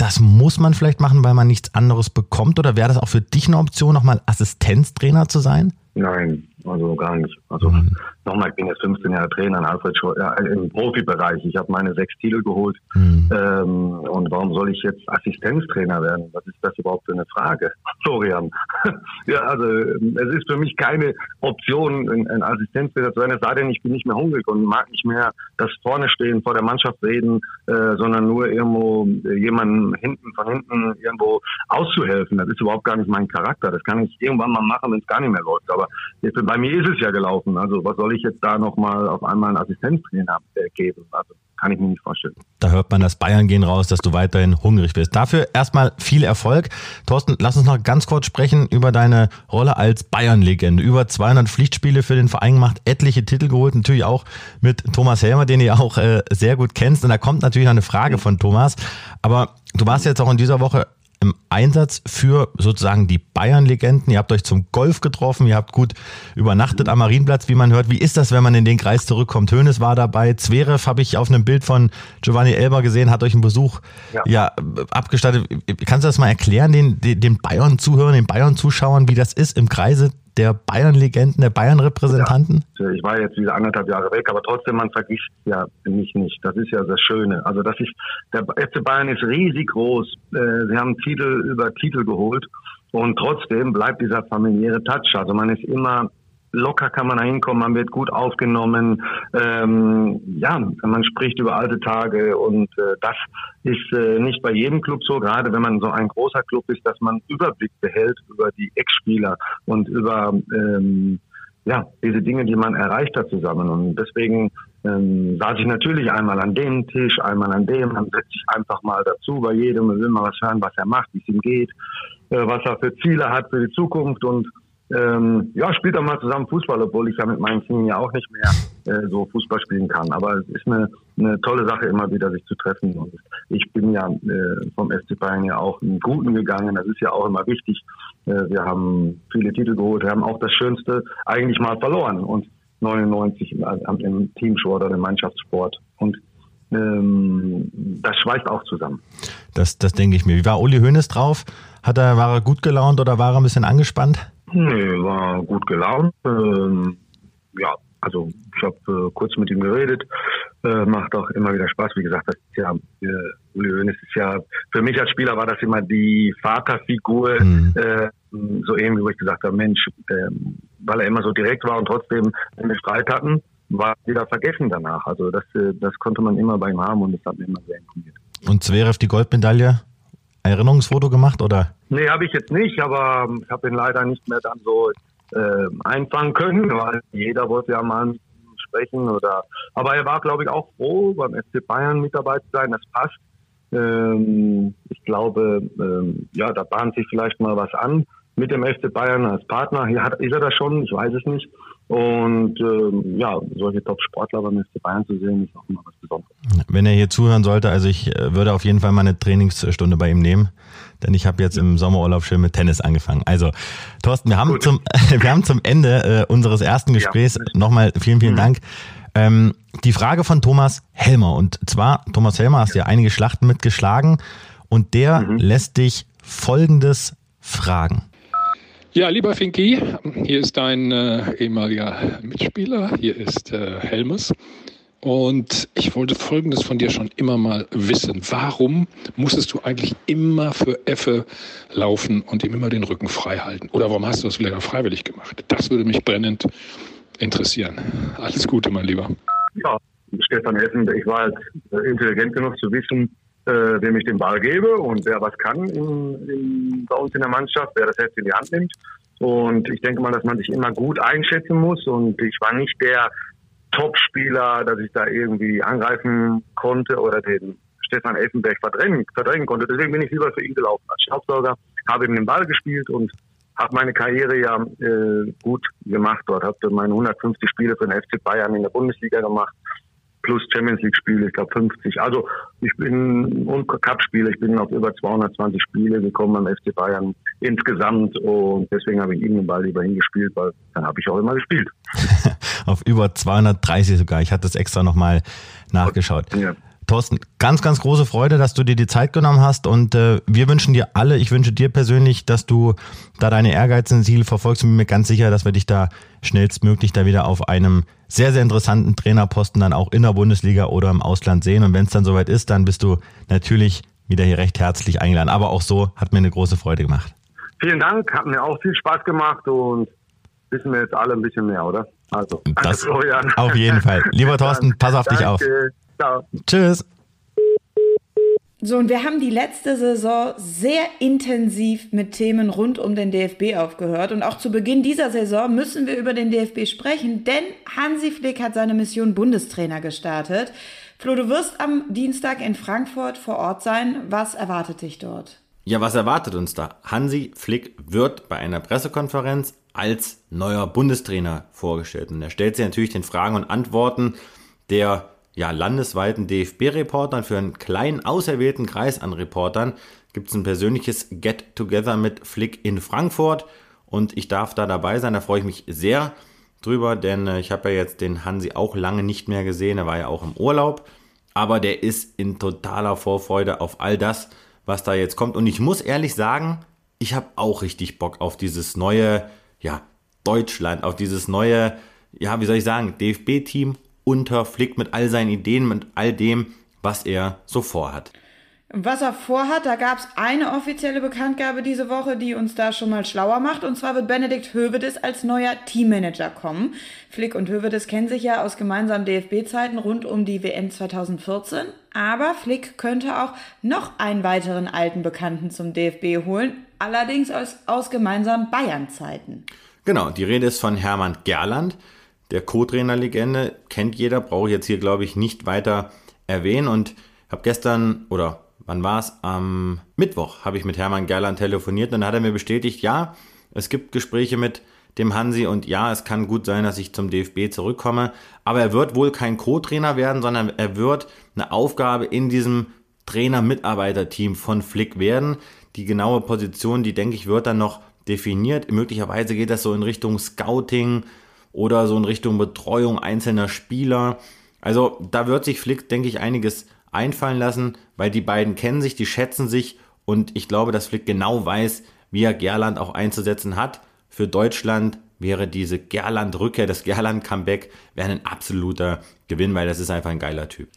das muss man vielleicht machen, weil man nichts anderes bekommt? Oder wäre das auch für dich eine Option, nochmal Assistenztrainer zu sein? Nein, also gar nicht. Also mhm. Nochmal, ich bin jetzt 15 Jahre Trainer in Alfred Schor äh, im Profibereich. Ich habe meine sechs Titel geholt. Mhm. Ähm, und warum soll ich jetzt Assistenztrainer werden? Was ist das überhaupt für eine Frage, Florian? <laughs> ja, also es ist für mich keine Option, ein, ein Assistenztrainer zu werden. Es sei denn, ich bin nicht mehr hungrig und mag nicht mehr das vorne stehen, vor der Mannschaft reden, äh, sondern nur irgendwo jemanden hinten von hinten irgendwo auszuhelfen. Das ist überhaupt gar nicht mein Charakter. Das kann ich irgendwann mal machen, wenn es gar nicht mehr läuft. Aber bei mir ist es ja gelaufen. Also was soll ich jetzt da nochmal auf einmal einen Assistenztrainer äh, geben? Also kann ich mir nicht vorstellen. Da hört man das Bayern gehen raus, dass du weiterhin hungrig bist. Dafür erstmal viel Erfolg. Thorsten, lass uns noch ganz kurz sprechen über deine Rolle als Bayern-Legende. Über 200 Pflichtspiele für den Verein gemacht, etliche Titel geholt, natürlich auch mit Thomas Helmer, den ihr auch äh, sehr gut kennst. Und da kommt natürlich noch eine Frage von Thomas. Aber du warst jetzt auch in dieser Woche im Einsatz für sozusagen die Bayern-Legenden. Ihr habt euch zum Golf getroffen, ihr habt gut übernachtet am Marienplatz, wie man hört. Wie ist das, wenn man in den Kreis zurückkommt? Hönes war dabei, Zverev habe ich auf einem Bild von Giovanni Elber gesehen, hat euch einen Besuch ja. ja abgestattet. Kannst du das mal erklären, den, den Bayern-Zuhörern, den Bayern-Zuschauern, wie das ist, im Kreise der Bayern-Legenden, der Bayern-Repräsentanten? Ja, ich war jetzt wieder anderthalb Jahre weg, aber trotzdem, man vergisst ja mich nicht. Das ist ja das Schöne. Also, dass ich, der FC Bayern ist riesig groß. Äh, sie haben Titel über Titel geholt. Und trotzdem bleibt dieser familiäre Touch. Also man ist immer locker kann man da hinkommen, man wird gut aufgenommen. Ähm, ja, man spricht über alte Tage und äh, das ist äh, nicht bei jedem Club so, gerade wenn man so ein großer Club ist, dass man Überblick behält über die Ex-Spieler und über ähm, ja, diese Dinge, die man erreicht hat zusammen. Und deswegen ähm, saß ich natürlich einmal an dem Tisch, einmal an dem, dann setze ich einfach mal dazu bei jedem und will mal was hören, was er macht, wie es ihm geht, äh, was er für Ziele hat für die Zukunft und ähm, ja, spielt doch mal zusammen Fußball, obwohl ich ja mit meinen Kindern ja auch nicht mehr äh, so Fußball spielen kann. Aber es ist eine, eine tolle Sache, immer wieder sich zu treffen. Und ich bin ja äh, vom FC Bayern ja auch einen Guten gegangen. Das ist ja auch immer wichtig. Äh, wir haben viele Titel geholt, wir haben auch das Schönste eigentlich mal verloren. Und 99 im, im Teamsport oder im Mannschaftssport. Und ähm, das schweißt auch zusammen. Das, das denke ich mir. Wie war Uli Hoeneß drauf? Hat er, war er gut gelaunt oder war er ein bisschen angespannt? Nee, war gut gelaunt. Ähm, ja, also ich habe äh, kurz mit ihm geredet. äh, macht auch immer wieder Spaß. Wie gesagt, das ist ja, äh, Uli Hoeneß ist ja, für mich als Spieler war das immer die Vaterfigur, mhm. äh, so irgendwie, wo ich gesagt habe, Mensch, äh, weil er immer so direkt war und trotzdem, wir Streit hatten, war wieder vergessen danach. Also das, äh, das konnte man immer bei ihm haben und das hat mir immer sehr imponiert. Und Zverev die Goldmedaille? Erinnerungsfoto gemacht oder? Nee, habe ich jetzt nicht, aber ich habe ihn leider nicht mehr dann so äh, einfangen können, <laughs> weil jeder wollte ja mal sprechen oder aber er war glaube ich auch froh beim FC Bayern mit dabei zu sein, das passt. Ähm, ich glaube, ähm, ja, da bahnt sich vielleicht mal was an mit dem FC Bayern als Partner. Hier hat, ist er das schon, ich weiß es nicht. Und ähm, ja, solche Top-Sportler beim FC Bayern zu sehen, ist auch immer was Besonderes. Wenn er hier zuhören sollte, also ich äh, würde auf jeden Fall mal eine Trainingsstunde bei ihm nehmen, denn ich habe jetzt im Sommerurlaub schön mit Tennis angefangen. Also, Thorsten, wir haben zum <laughs> wir haben zum Ende äh, unseres ersten Gesprächs ja. nochmal vielen, vielen mhm. Dank. Ähm, die Frage von Thomas Helmer. Und zwar, Thomas Helmer, hast ja einige Schlachten mitgeschlagen und der mhm. lässt dich folgendes fragen. Ja, lieber Finki, hier ist dein äh, ehemaliger Mitspieler, hier ist äh, Helmes. Und ich wollte Folgendes von dir schon immer mal wissen. Warum musstest du eigentlich immer für Effe laufen und ihm immer den Rücken frei halten? Oder warum hast du das wieder freiwillig gemacht? Das würde mich brennend interessieren. Alles Gute, mein Lieber. Ja, Stefan Essen, ich war halt intelligent genug zu wissen, äh, wem ich den Ball gebe und wer was kann in, in, bei uns in der Mannschaft, wer das Heft in die Hand nimmt. Und ich denke mal, dass man sich immer gut einschätzen muss. Und ich war nicht der Top-Spieler, dass ich da irgendwie angreifen konnte oder den Stefan Elfenberg verdrängen, verdrängen konnte. Deswegen bin ich lieber für ihn gelaufen als Staubsauger, habe ihm den Ball gespielt und habe meine Karriere ja äh, gut gemacht dort. Habe meine 150 Spiele für den FC Bayern in der Bundesliga gemacht plus Champions League Spiele, ich glaube 50. Also ich bin und Cup Spiele, ich bin auf über 220 Spiele gekommen beim FC Bayern insgesamt und deswegen habe ich ihm den Ball lieber hingespielt, weil dann habe ich auch immer gespielt. <laughs> auf über 230 sogar. Ich hatte das extra nochmal nachgeschaut. Ja. Thorsten, ganz, ganz große Freude, dass du dir die Zeit genommen hast und äh, wir wünschen dir alle, ich wünsche dir persönlich, dass du da deine ehrgeizigen Ziele verfolgst und bin mir ganz sicher, dass wir dich da schnellstmöglich da wieder auf einem sehr, sehr interessanten Trainerposten dann auch in der Bundesliga oder im Ausland sehen und wenn es dann soweit ist, dann bist du natürlich wieder hier recht herzlich eingeladen. Aber auch so hat mir eine große Freude gemacht. Vielen Dank, hat mir auch viel Spaß gemacht und wissen wir jetzt alle ein bisschen mehr, oder? Also, das <laughs> Florian. Auf jeden Fall. Lieber Thorsten, <laughs> pass auf dich auf. Ciao. Tschüss. So, und wir haben die letzte Saison sehr intensiv mit Themen rund um den DFB aufgehört. Und auch zu Beginn dieser Saison müssen wir über den DFB sprechen, denn Hansi Flick hat seine Mission Bundestrainer gestartet. Flo, du wirst am Dienstag in Frankfurt vor Ort sein. Was erwartet dich dort? Ja, was erwartet uns da? Hansi Flick wird bei einer Pressekonferenz als neuer Bundestrainer vorgestellt. Und er stellt sich natürlich den Fragen und Antworten der ja, landesweiten DFB-Reportern, für einen kleinen auserwählten Kreis an Reportern gibt es ein persönliches Get-Together mit Flick in Frankfurt und ich darf da dabei sein. Da freue ich mich sehr drüber, denn äh, ich habe ja jetzt den Hansi auch lange nicht mehr gesehen. Er war ja auch im Urlaub, aber der ist in totaler Vorfreude auf all das, was da jetzt kommt. Und ich muss ehrlich sagen, ich habe auch richtig Bock auf dieses neue, ja, Deutschland, auf dieses neue, ja, wie soll ich sagen, DFB-Team unter Flick mit all seinen Ideen, mit all dem, was er so vorhat. Was er vorhat, da gab es eine offizielle Bekanntgabe diese Woche, die uns da schon mal schlauer macht. Und zwar wird Benedikt Hövedes als neuer Teammanager kommen. Flick und Hövedes kennen sich ja aus gemeinsamen DFB-Zeiten rund um die WM 2014. Aber Flick könnte auch noch einen weiteren alten Bekannten zum DFB holen. Allerdings aus, aus gemeinsamen Bayern-Zeiten. Genau, die Rede ist von Hermann Gerland der Co-Trainer-Legende, kennt jeder, brauche ich jetzt hier, glaube ich, nicht weiter erwähnen. Und habe gestern, oder wann war es? Am Mittwoch habe ich mit Hermann Gerland telefoniert und dann hat er mir bestätigt, ja, es gibt Gespräche mit dem Hansi und ja, es kann gut sein, dass ich zum DFB zurückkomme, aber er wird wohl kein Co-Trainer werden, sondern er wird eine Aufgabe in diesem Trainer-Mitarbeiter-Team von Flick werden. Die genaue Position, die denke ich, wird dann noch definiert. Möglicherweise geht das so in Richtung Scouting, oder so in Richtung Betreuung einzelner Spieler. Also da wird sich Flick, denke ich, einiges einfallen lassen, weil die beiden kennen sich, die schätzen sich und ich glaube, dass Flick genau weiß, wie er Gerland auch einzusetzen hat. Für Deutschland wäre diese Gerland-Rückkehr, das Gerland-Comeback, wäre ein absoluter Gewinn, weil das ist einfach ein geiler Typ.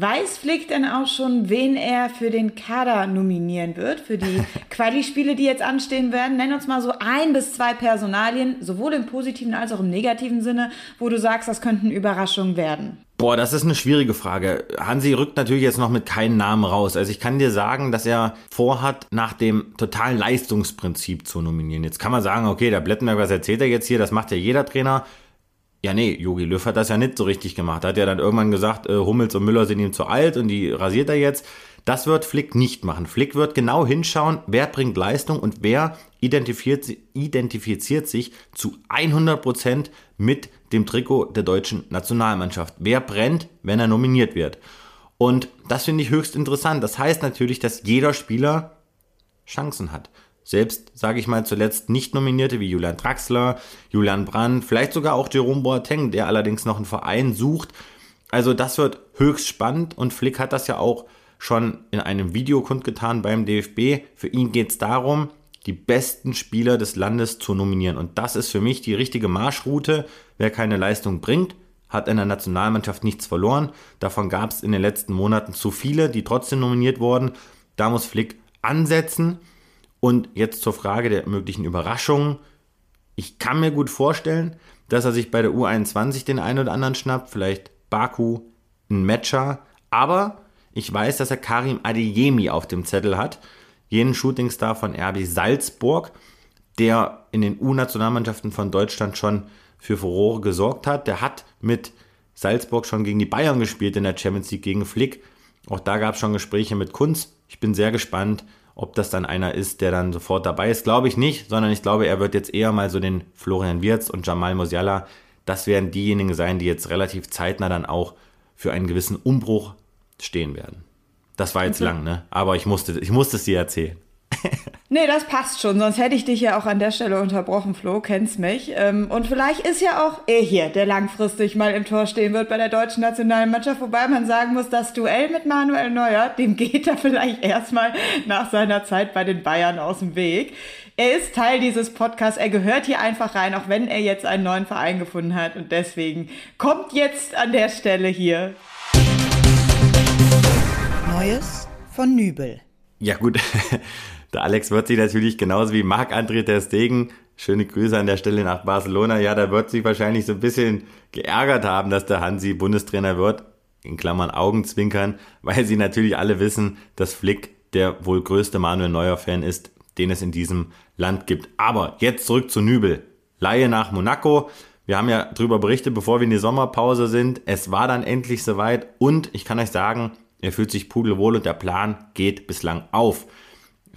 Weiß Flick denn auch schon, wen er für den Kader nominieren wird, für die <laughs> Quali-Spiele, die jetzt anstehen werden? Nenn uns mal so ein bis zwei Personalien, sowohl im positiven als auch im negativen Sinne, wo du sagst, das könnten Überraschungen werden. Boah, das ist eine schwierige Frage. Hansi rückt natürlich jetzt noch mit keinem Namen raus. Also ich kann dir sagen, dass er vorhat, nach dem totalen Leistungsprinzip zu nominieren. Jetzt kann man sagen, okay, der Blettenberg, was erzählt er jetzt hier? Das macht ja jeder Trainer. Ja, nee, Jogi Löw hat das ja nicht so richtig gemacht. Hat ja dann irgendwann gesagt, äh, Hummels und Müller sind ihm zu alt und die rasiert er jetzt. Das wird Flick nicht machen. Flick wird genau hinschauen, wer bringt Leistung und wer identifiziert, identifiziert sich zu 100 Prozent mit dem Trikot der deutschen Nationalmannschaft. Wer brennt, wenn er nominiert wird. Und das finde ich höchst interessant. Das heißt natürlich, dass jeder Spieler Chancen hat. Selbst, sage ich mal, zuletzt nicht nominierte wie Julian Draxler, Julian Brandt, vielleicht sogar auch Jerome Boateng, der allerdings noch einen Verein sucht. Also das wird höchst spannend und Flick hat das ja auch schon in einem Video kundgetan beim DFB. Für ihn geht es darum, die besten Spieler des Landes zu nominieren. Und das ist für mich die richtige Marschroute. Wer keine Leistung bringt, hat in der Nationalmannschaft nichts verloren. Davon gab es in den letzten Monaten zu viele, die trotzdem nominiert wurden. Da muss Flick ansetzen. Und jetzt zur Frage der möglichen Überraschungen. Ich kann mir gut vorstellen, dass er sich bei der U21 den einen oder anderen schnappt, vielleicht Baku, ein Matcher, aber ich weiß, dass er Karim Adeyemi auf dem Zettel hat, jenen Shootingstar von RB Salzburg, der in den U-Nationalmannschaften von Deutschland schon für Furore gesorgt hat. Der hat mit Salzburg schon gegen die Bayern gespielt in der Champions League gegen Flick. Auch da gab es schon Gespräche mit Kunz. Ich bin sehr gespannt, ob das dann einer ist, der dann sofort dabei ist, glaube ich nicht, sondern ich glaube, er wird jetzt eher mal so den Florian Wirz und Jamal Musiala, das werden diejenigen sein, die jetzt relativ zeitnah dann auch für einen gewissen Umbruch stehen werden. Das war jetzt lang, ne? Aber ich musste, ich musste es dir erzählen. <laughs> Nee, das passt schon, sonst hätte ich dich ja auch an der Stelle unterbrochen, Flo, kennst mich. Ähm, und vielleicht ist ja auch er hier, der langfristig mal im Tor stehen wird bei der deutschen Nationalmannschaft, wobei man sagen muss, das Duell mit Manuel Neuer, dem geht er vielleicht erstmal nach seiner Zeit bei den Bayern aus dem Weg. Er ist Teil dieses Podcasts, er gehört hier einfach rein, auch wenn er jetzt einen neuen Verein gefunden hat und deswegen kommt jetzt an der Stelle hier. Neues von Nübel. Ja gut, Der Alex wird sich natürlich genauso wie Marc-André Ter Stegen, schöne Grüße an der Stelle nach Barcelona, ja, da wird sich wahrscheinlich so ein bisschen geärgert haben, dass der Hansi Bundestrainer wird, in Klammern Augenzwinkern, weil sie natürlich alle wissen, dass Flick der wohl größte Manuel Neuer-Fan ist, den es in diesem Land gibt. Aber jetzt zurück zu Nübel. Laie nach Monaco. Wir haben ja darüber berichtet, bevor wir in die Sommerpause sind. Es war dann endlich soweit und ich kann euch sagen, er fühlt sich pudelwohl und der Plan geht bislang auf.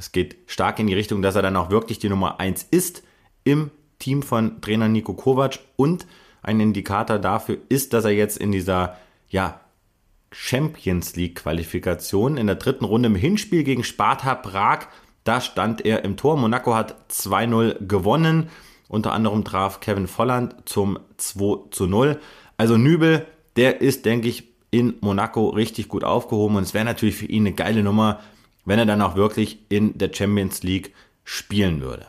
Es geht stark in die Richtung, dass er dann auch wirklich die Nummer 1 ist im Team von Trainer Nico Kovac und ein Indikator dafür ist, dass er jetzt in dieser ja, Champions League Qualifikation in der dritten Runde im Hinspiel gegen Sparta Prag, da stand er im Tor. Monaco hat 2-0 gewonnen. Unter anderem traf Kevin Volland zum 2 0. Also Nübel, der ist, denke ich, in Monaco richtig gut aufgehoben und es wäre natürlich für ihn eine geile Nummer, wenn er dann auch wirklich in der Champions League spielen würde.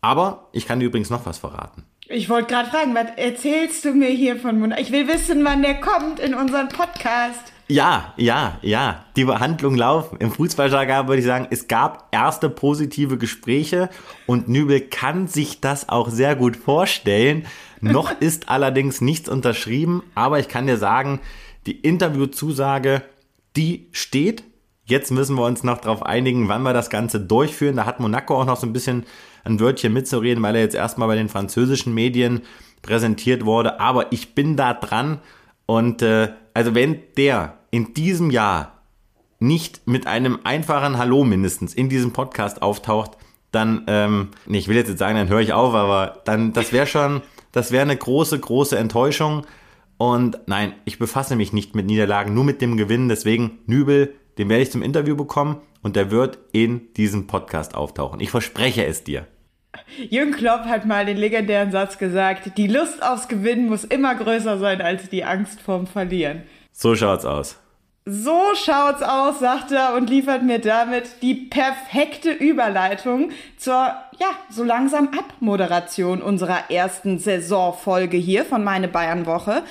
Aber ich kann dir übrigens noch was verraten. Ich wollte gerade fragen, was erzählst du mir hier von Monaco? Ich will wissen, wann der kommt in unseren Podcast. Ja, ja, ja. Die Behandlungen laufen. Im Fußballjargon würde ich sagen, es gab erste positive Gespräche und Nübel kann sich das auch sehr gut vorstellen. Noch <laughs> ist allerdings nichts unterschrieben, aber ich kann dir sagen, die Interviewzusage, die steht Jetzt müssen wir uns noch darauf einigen, wann wir das Ganze durchführen. Da hat Monaco auch noch so ein bisschen ein Wörtchen mitzureden, weil er jetzt erstmal bei den französischen Medien präsentiert wurde. Aber ich bin da dran. Und äh, also wenn der in diesem Jahr nicht mit einem einfachen Hallo mindestens in diesem Podcast auftaucht, dann, ähm, ich will jetzt, jetzt sagen, dann höre ich auf, aber dann, das wäre schon, das wäre eine große, große Enttäuschung. Und nein, ich befasse mich nicht mit Niederlagen, nur mit dem Gewinn. Deswegen, Nübel, den werde ich zum Interview bekommen und der wird in diesem Podcast auftauchen. Ich verspreche es dir. Jürgen Klopp hat mal den legendären Satz gesagt, die Lust aufs Gewinnen muss immer größer sein als die Angst vorm Verlieren. So schaut's aus. So schaut's aus, sagt er und liefert mir damit die perfekte Überleitung zur ja, so langsam Abmoderation unserer ersten Saisonfolge hier von Meine Bayern Woche.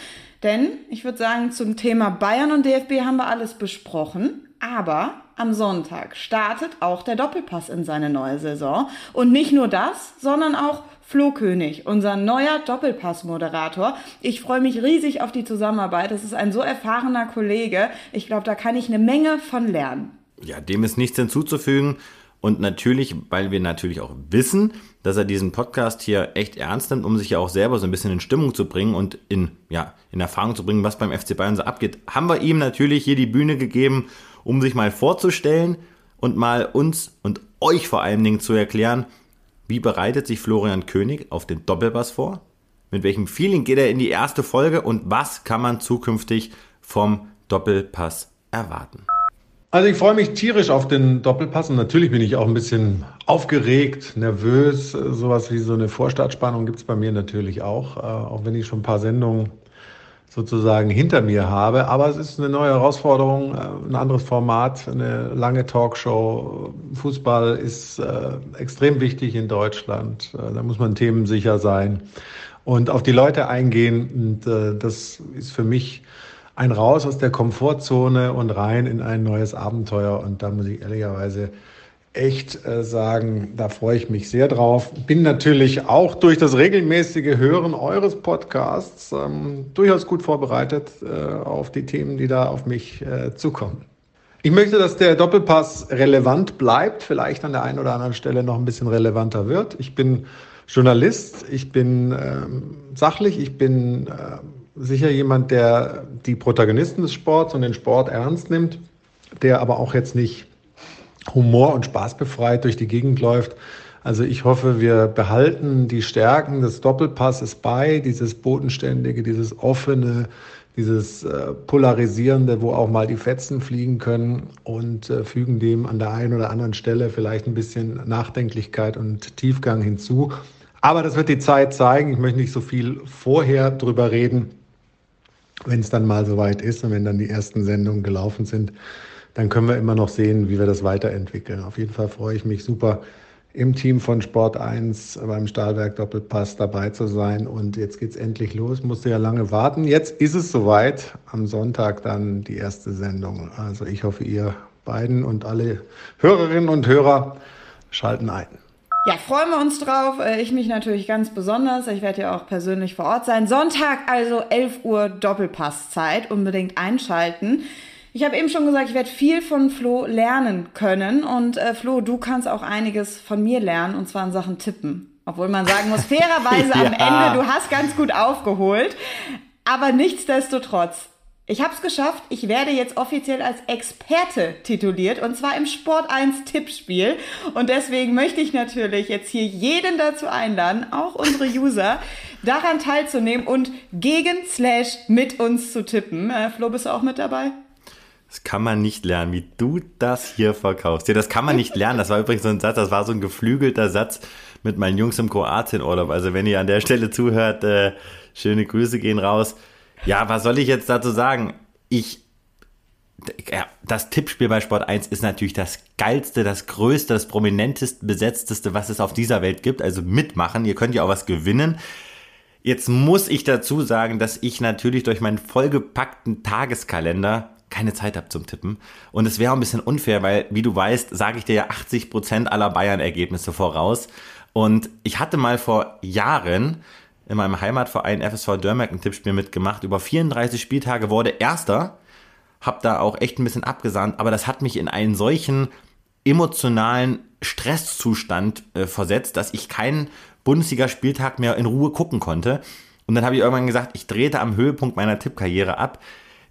Denn ich würde sagen, zum Thema Bayern und DFB haben wir alles besprochen. Aber am Sonntag startet auch der Doppelpass in seine neue Saison. Und nicht nur das, sondern auch Flo König, unser neuer Doppelpass-Moderator. Ich freue mich riesig auf die Zusammenarbeit. Das ist ein so erfahrener Kollege. Ich glaube, da kann ich eine Menge von lernen. Ja, dem ist nichts hinzuzufügen. Und natürlich, weil wir natürlich auch wissen, dass er diesen Podcast hier echt ernst nimmt, um sich ja auch selber so ein bisschen in Stimmung zu bringen und in, ja, in Erfahrung zu bringen, was beim FC Bayern so abgeht, haben wir ihm natürlich hier die Bühne gegeben, um sich mal vorzustellen und mal uns und euch vor allen Dingen zu erklären, wie bereitet sich Florian König auf den Doppelpass vor? Mit welchem Feeling geht er in die erste Folge und was kann man zukünftig vom Doppelpass erwarten? Also ich freue mich tierisch auf den Doppelpass und natürlich bin ich auch ein bisschen aufgeregt, nervös. Sowas wie so eine Vorstadtspannung gibt es bei mir natürlich auch, äh, auch wenn ich schon ein paar Sendungen sozusagen hinter mir habe. Aber es ist eine neue Herausforderung, äh, ein anderes Format, eine lange Talkshow. Fußball ist äh, extrem wichtig in Deutschland. Da muss man themensicher sein und auf die Leute eingehen. Und das ist für mich ein Raus aus der Komfortzone und rein in ein neues Abenteuer. Und da muss ich ehrlicherweise echt äh, sagen, da freue ich mich sehr drauf. Bin natürlich auch durch das regelmäßige Hören eures Podcasts ähm, durchaus gut vorbereitet äh, auf die Themen, die da auf mich äh, zukommen. Ich möchte, dass der Doppelpass relevant bleibt, vielleicht an der einen oder anderen Stelle noch ein bisschen relevanter wird. Ich bin Journalist, ich bin ähm, sachlich, ich bin äh, sicher jemand, der die Protagonisten des Sports und den Sport ernst nimmt, der aber auch jetzt nicht Humor und Spaß befreit durch die Gegend läuft. Also ich hoffe, wir behalten die Stärken des Doppelpasses bei, dieses bodenständige, dieses offene, dieses äh, polarisierende, wo auch mal die Fetzen fliegen können und äh, fügen dem an der einen oder anderen Stelle vielleicht ein bisschen Nachdenklichkeit und Tiefgang hinzu. Aber das wird die Zeit zeigen. Ich möchte nicht so viel vorher drüber reden. Wenn es dann mal soweit ist und wenn dann die ersten Sendungen gelaufen sind, dann können wir immer noch sehen, wie wir das weiterentwickeln. Auf jeden Fall freue ich mich super, im Team von Sport 1 beim Stahlwerk Doppelpass dabei zu sein. Und jetzt geht es endlich los. Musste ja lange warten. Jetzt ist es soweit. Am Sonntag dann die erste Sendung. Also ich hoffe, ihr beiden und alle Hörerinnen und Hörer schalten ein. Ja, freuen wir uns drauf. Äh, ich mich natürlich ganz besonders. Ich werde ja auch persönlich vor Ort sein. Sonntag also 11 Uhr Doppelpasszeit. Unbedingt einschalten. Ich habe eben schon gesagt, ich werde viel von Flo lernen können. Und äh, Flo, du kannst auch einiges von mir lernen, und zwar in Sachen Tippen. Obwohl man sagen muss, <laughs> fairerweise ja. am Ende, du hast ganz gut aufgeholt. Aber nichtsdestotrotz, ich habe es geschafft. Ich werde jetzt offiziell als Experte tituliert und zwar im Sport 1 Tippspiel. Und deswegen möchte ich natürlich jetzt hier jeden dazu einladen, auch unsere User, <laughs> daran teilzunehmen und gegen Slash mit uns zu tippen. Äh, Flo, bist du auch mit dabei? Das kann man nicht lernen, wie du das hier verkaufst. Ja, das kann man nicht lernen. Das war übrigens so ein Satz, das war so ein geflügelter Satz mit meinen Jungs im Kroatienurlaub. Also wenn ihr an der Stelle zuhört, äh, schöne Grüße gehen raus. Ja, was soll ich jetzt dazu sagen? Ich, ja, das Tippspiel bei Sport 1 ist natürlich das geilste, das größte, das prominentest besetzteste, was es auf dieser Welt gibt. Also mitmachen. Ihr könnt ja auch was gewinnen. Jetzt muss ich dazu sagen, dass ich natürlich durch meinen vollgepackten Tageskalender keine Zeit habe zum Tippen. Und es wäre auch ein bisschen unfair, weil, wie du weißt, sage ich dir ja 80 Prozent aller Bayern-Ergebnisse voraus. Und ich hatte mal vor Jahren in meinem Heimatverein FSV Dörmerk ein Tippspiel mitgemacht. Über 34 Spieltage wurde Erster. Hab da auch echt ein bisschen abgesandt, aber das hat mich in einen solchen emotionalen Stresszustand äh, versetzt, dass ich keinen Bundesliga-Spieltag mehr in Ruhe gucken konnte. Und dann habe ich irgendwann gesagt, ich drehte am Höhepunkt meiner Tippkarriere ab.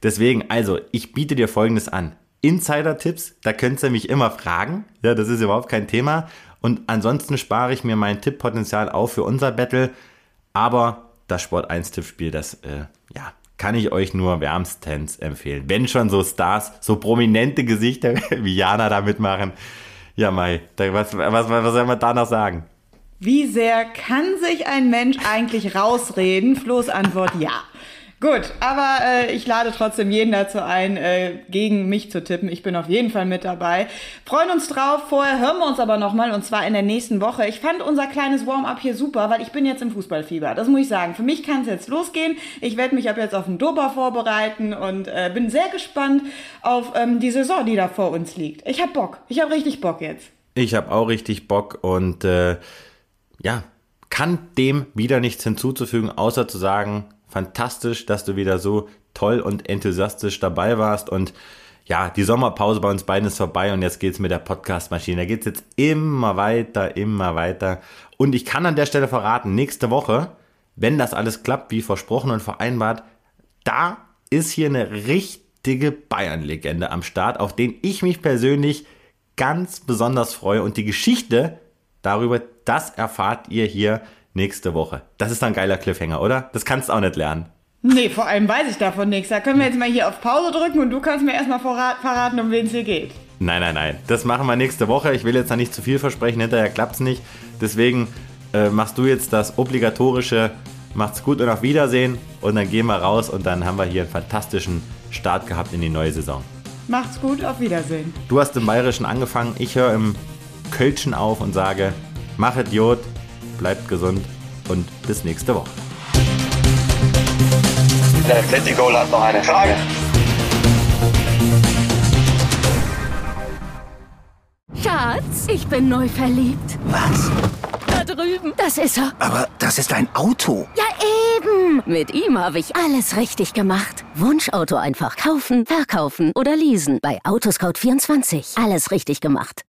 Deswegen, also, ich biete dir folgendes an. Insider-Tipps, da könnt ihr mich immer fragen. Ja, das ist überhaupt kein Thema. Und ansonsten spare ich mir mein Tipppotenzial auf für unser Battle. Aber das Sport 1 Tippspiel, das, äh, ja, kann ich euch nur wärmstens empfehlen. Wenn schon so Stars, so prominente Gesichter <laughs> wie Jana da mitmachen. Ja, Mai, was, was, was soll man da noch sagen? Wie sehr kann sich ein Mensch eigentlich rausreden? Flo's Antwort ja. Gut, aber äh, ich lade trotzdem jeden dazu ein, äh, gegen mich zu tippen. Ich bin auf jeden Fall mit dabei. Freuen uns drauf. Vorher hören wir uns aber nochmal und zwar in der nächsten Woche. Ich fand unser kleines Warm-up hier super, weil ich bin jetzt im Fußballfieber. Das muss ich sagen. Für mich kann es jetzt losgehen. Ich werde mich ab jetzt auf den Dopa vorbereiten und äh, bin sehr gespannt auf ähm, die Saison, die da vor uns liegt. Ich hab Bock. Ich hab richtig Bock jetzt. Ich habe auch richtig Bock und äh, ja, kann dem wieder nichts hinzuzufügen, außer zu sagen, fantastisch, dass du wieder so toll und enthusiastisch dabei warst. Und ja, die Sommerpause bei uns beiden ist vorbei und jetzt geht's mit der Podcast-Maschine. Da geht's jetzt immer weiter, immer weiter. Und ich kann an der Stelle verraten, nächste Woche, wenn das alles klappt, wie versprochen und vereinbart, da ist hier eine richtige Bayern-Legende am Start, auf den ich mich persönlich ganz besonders freue. Und die Geschichte darüber, das erfahrt ihr hier nächste Woche. Das ist ein geiler Cliffhanger, oder? Das kannst du auch nicht lernen. Nee, vor allem weiß ich davon nichts. Da können wir jetzt mal hier auf Pause drücken und du kannst mir erstmal verraten, um wen es hier geht. Nein, nein, nein. Das machen wir nächste Woche. Ich will jetzt noch nicht zu viel versprechen, hinterher klappt es nicht. Deswegen äh, machst du jetzt das obligatorische Macht's gut und auf Wiedersehen. Und dann gehen wir raus und dann haben wir hier einen fantastischen Start gehabt in die neue Saison. Macht's gut, auf Wiedersehen. Du hast im Bayerischen angefangen. Ich höre im Kölschen auf und sage, mach Idiot, bleibt gesund und bis nächste Woche. Der Atletico hat noch eine Frage. Schatz, ich bin neu verliebt. Was? Da drüben. Das ist er. Aber das ist ein Auto. Ja, eben. Mit ihm habe ich alles richtig gemacht. Wunschauto einfach kaufen, verkaufen oder leasen. Bei Autoscout24. Alles richtig gemacht.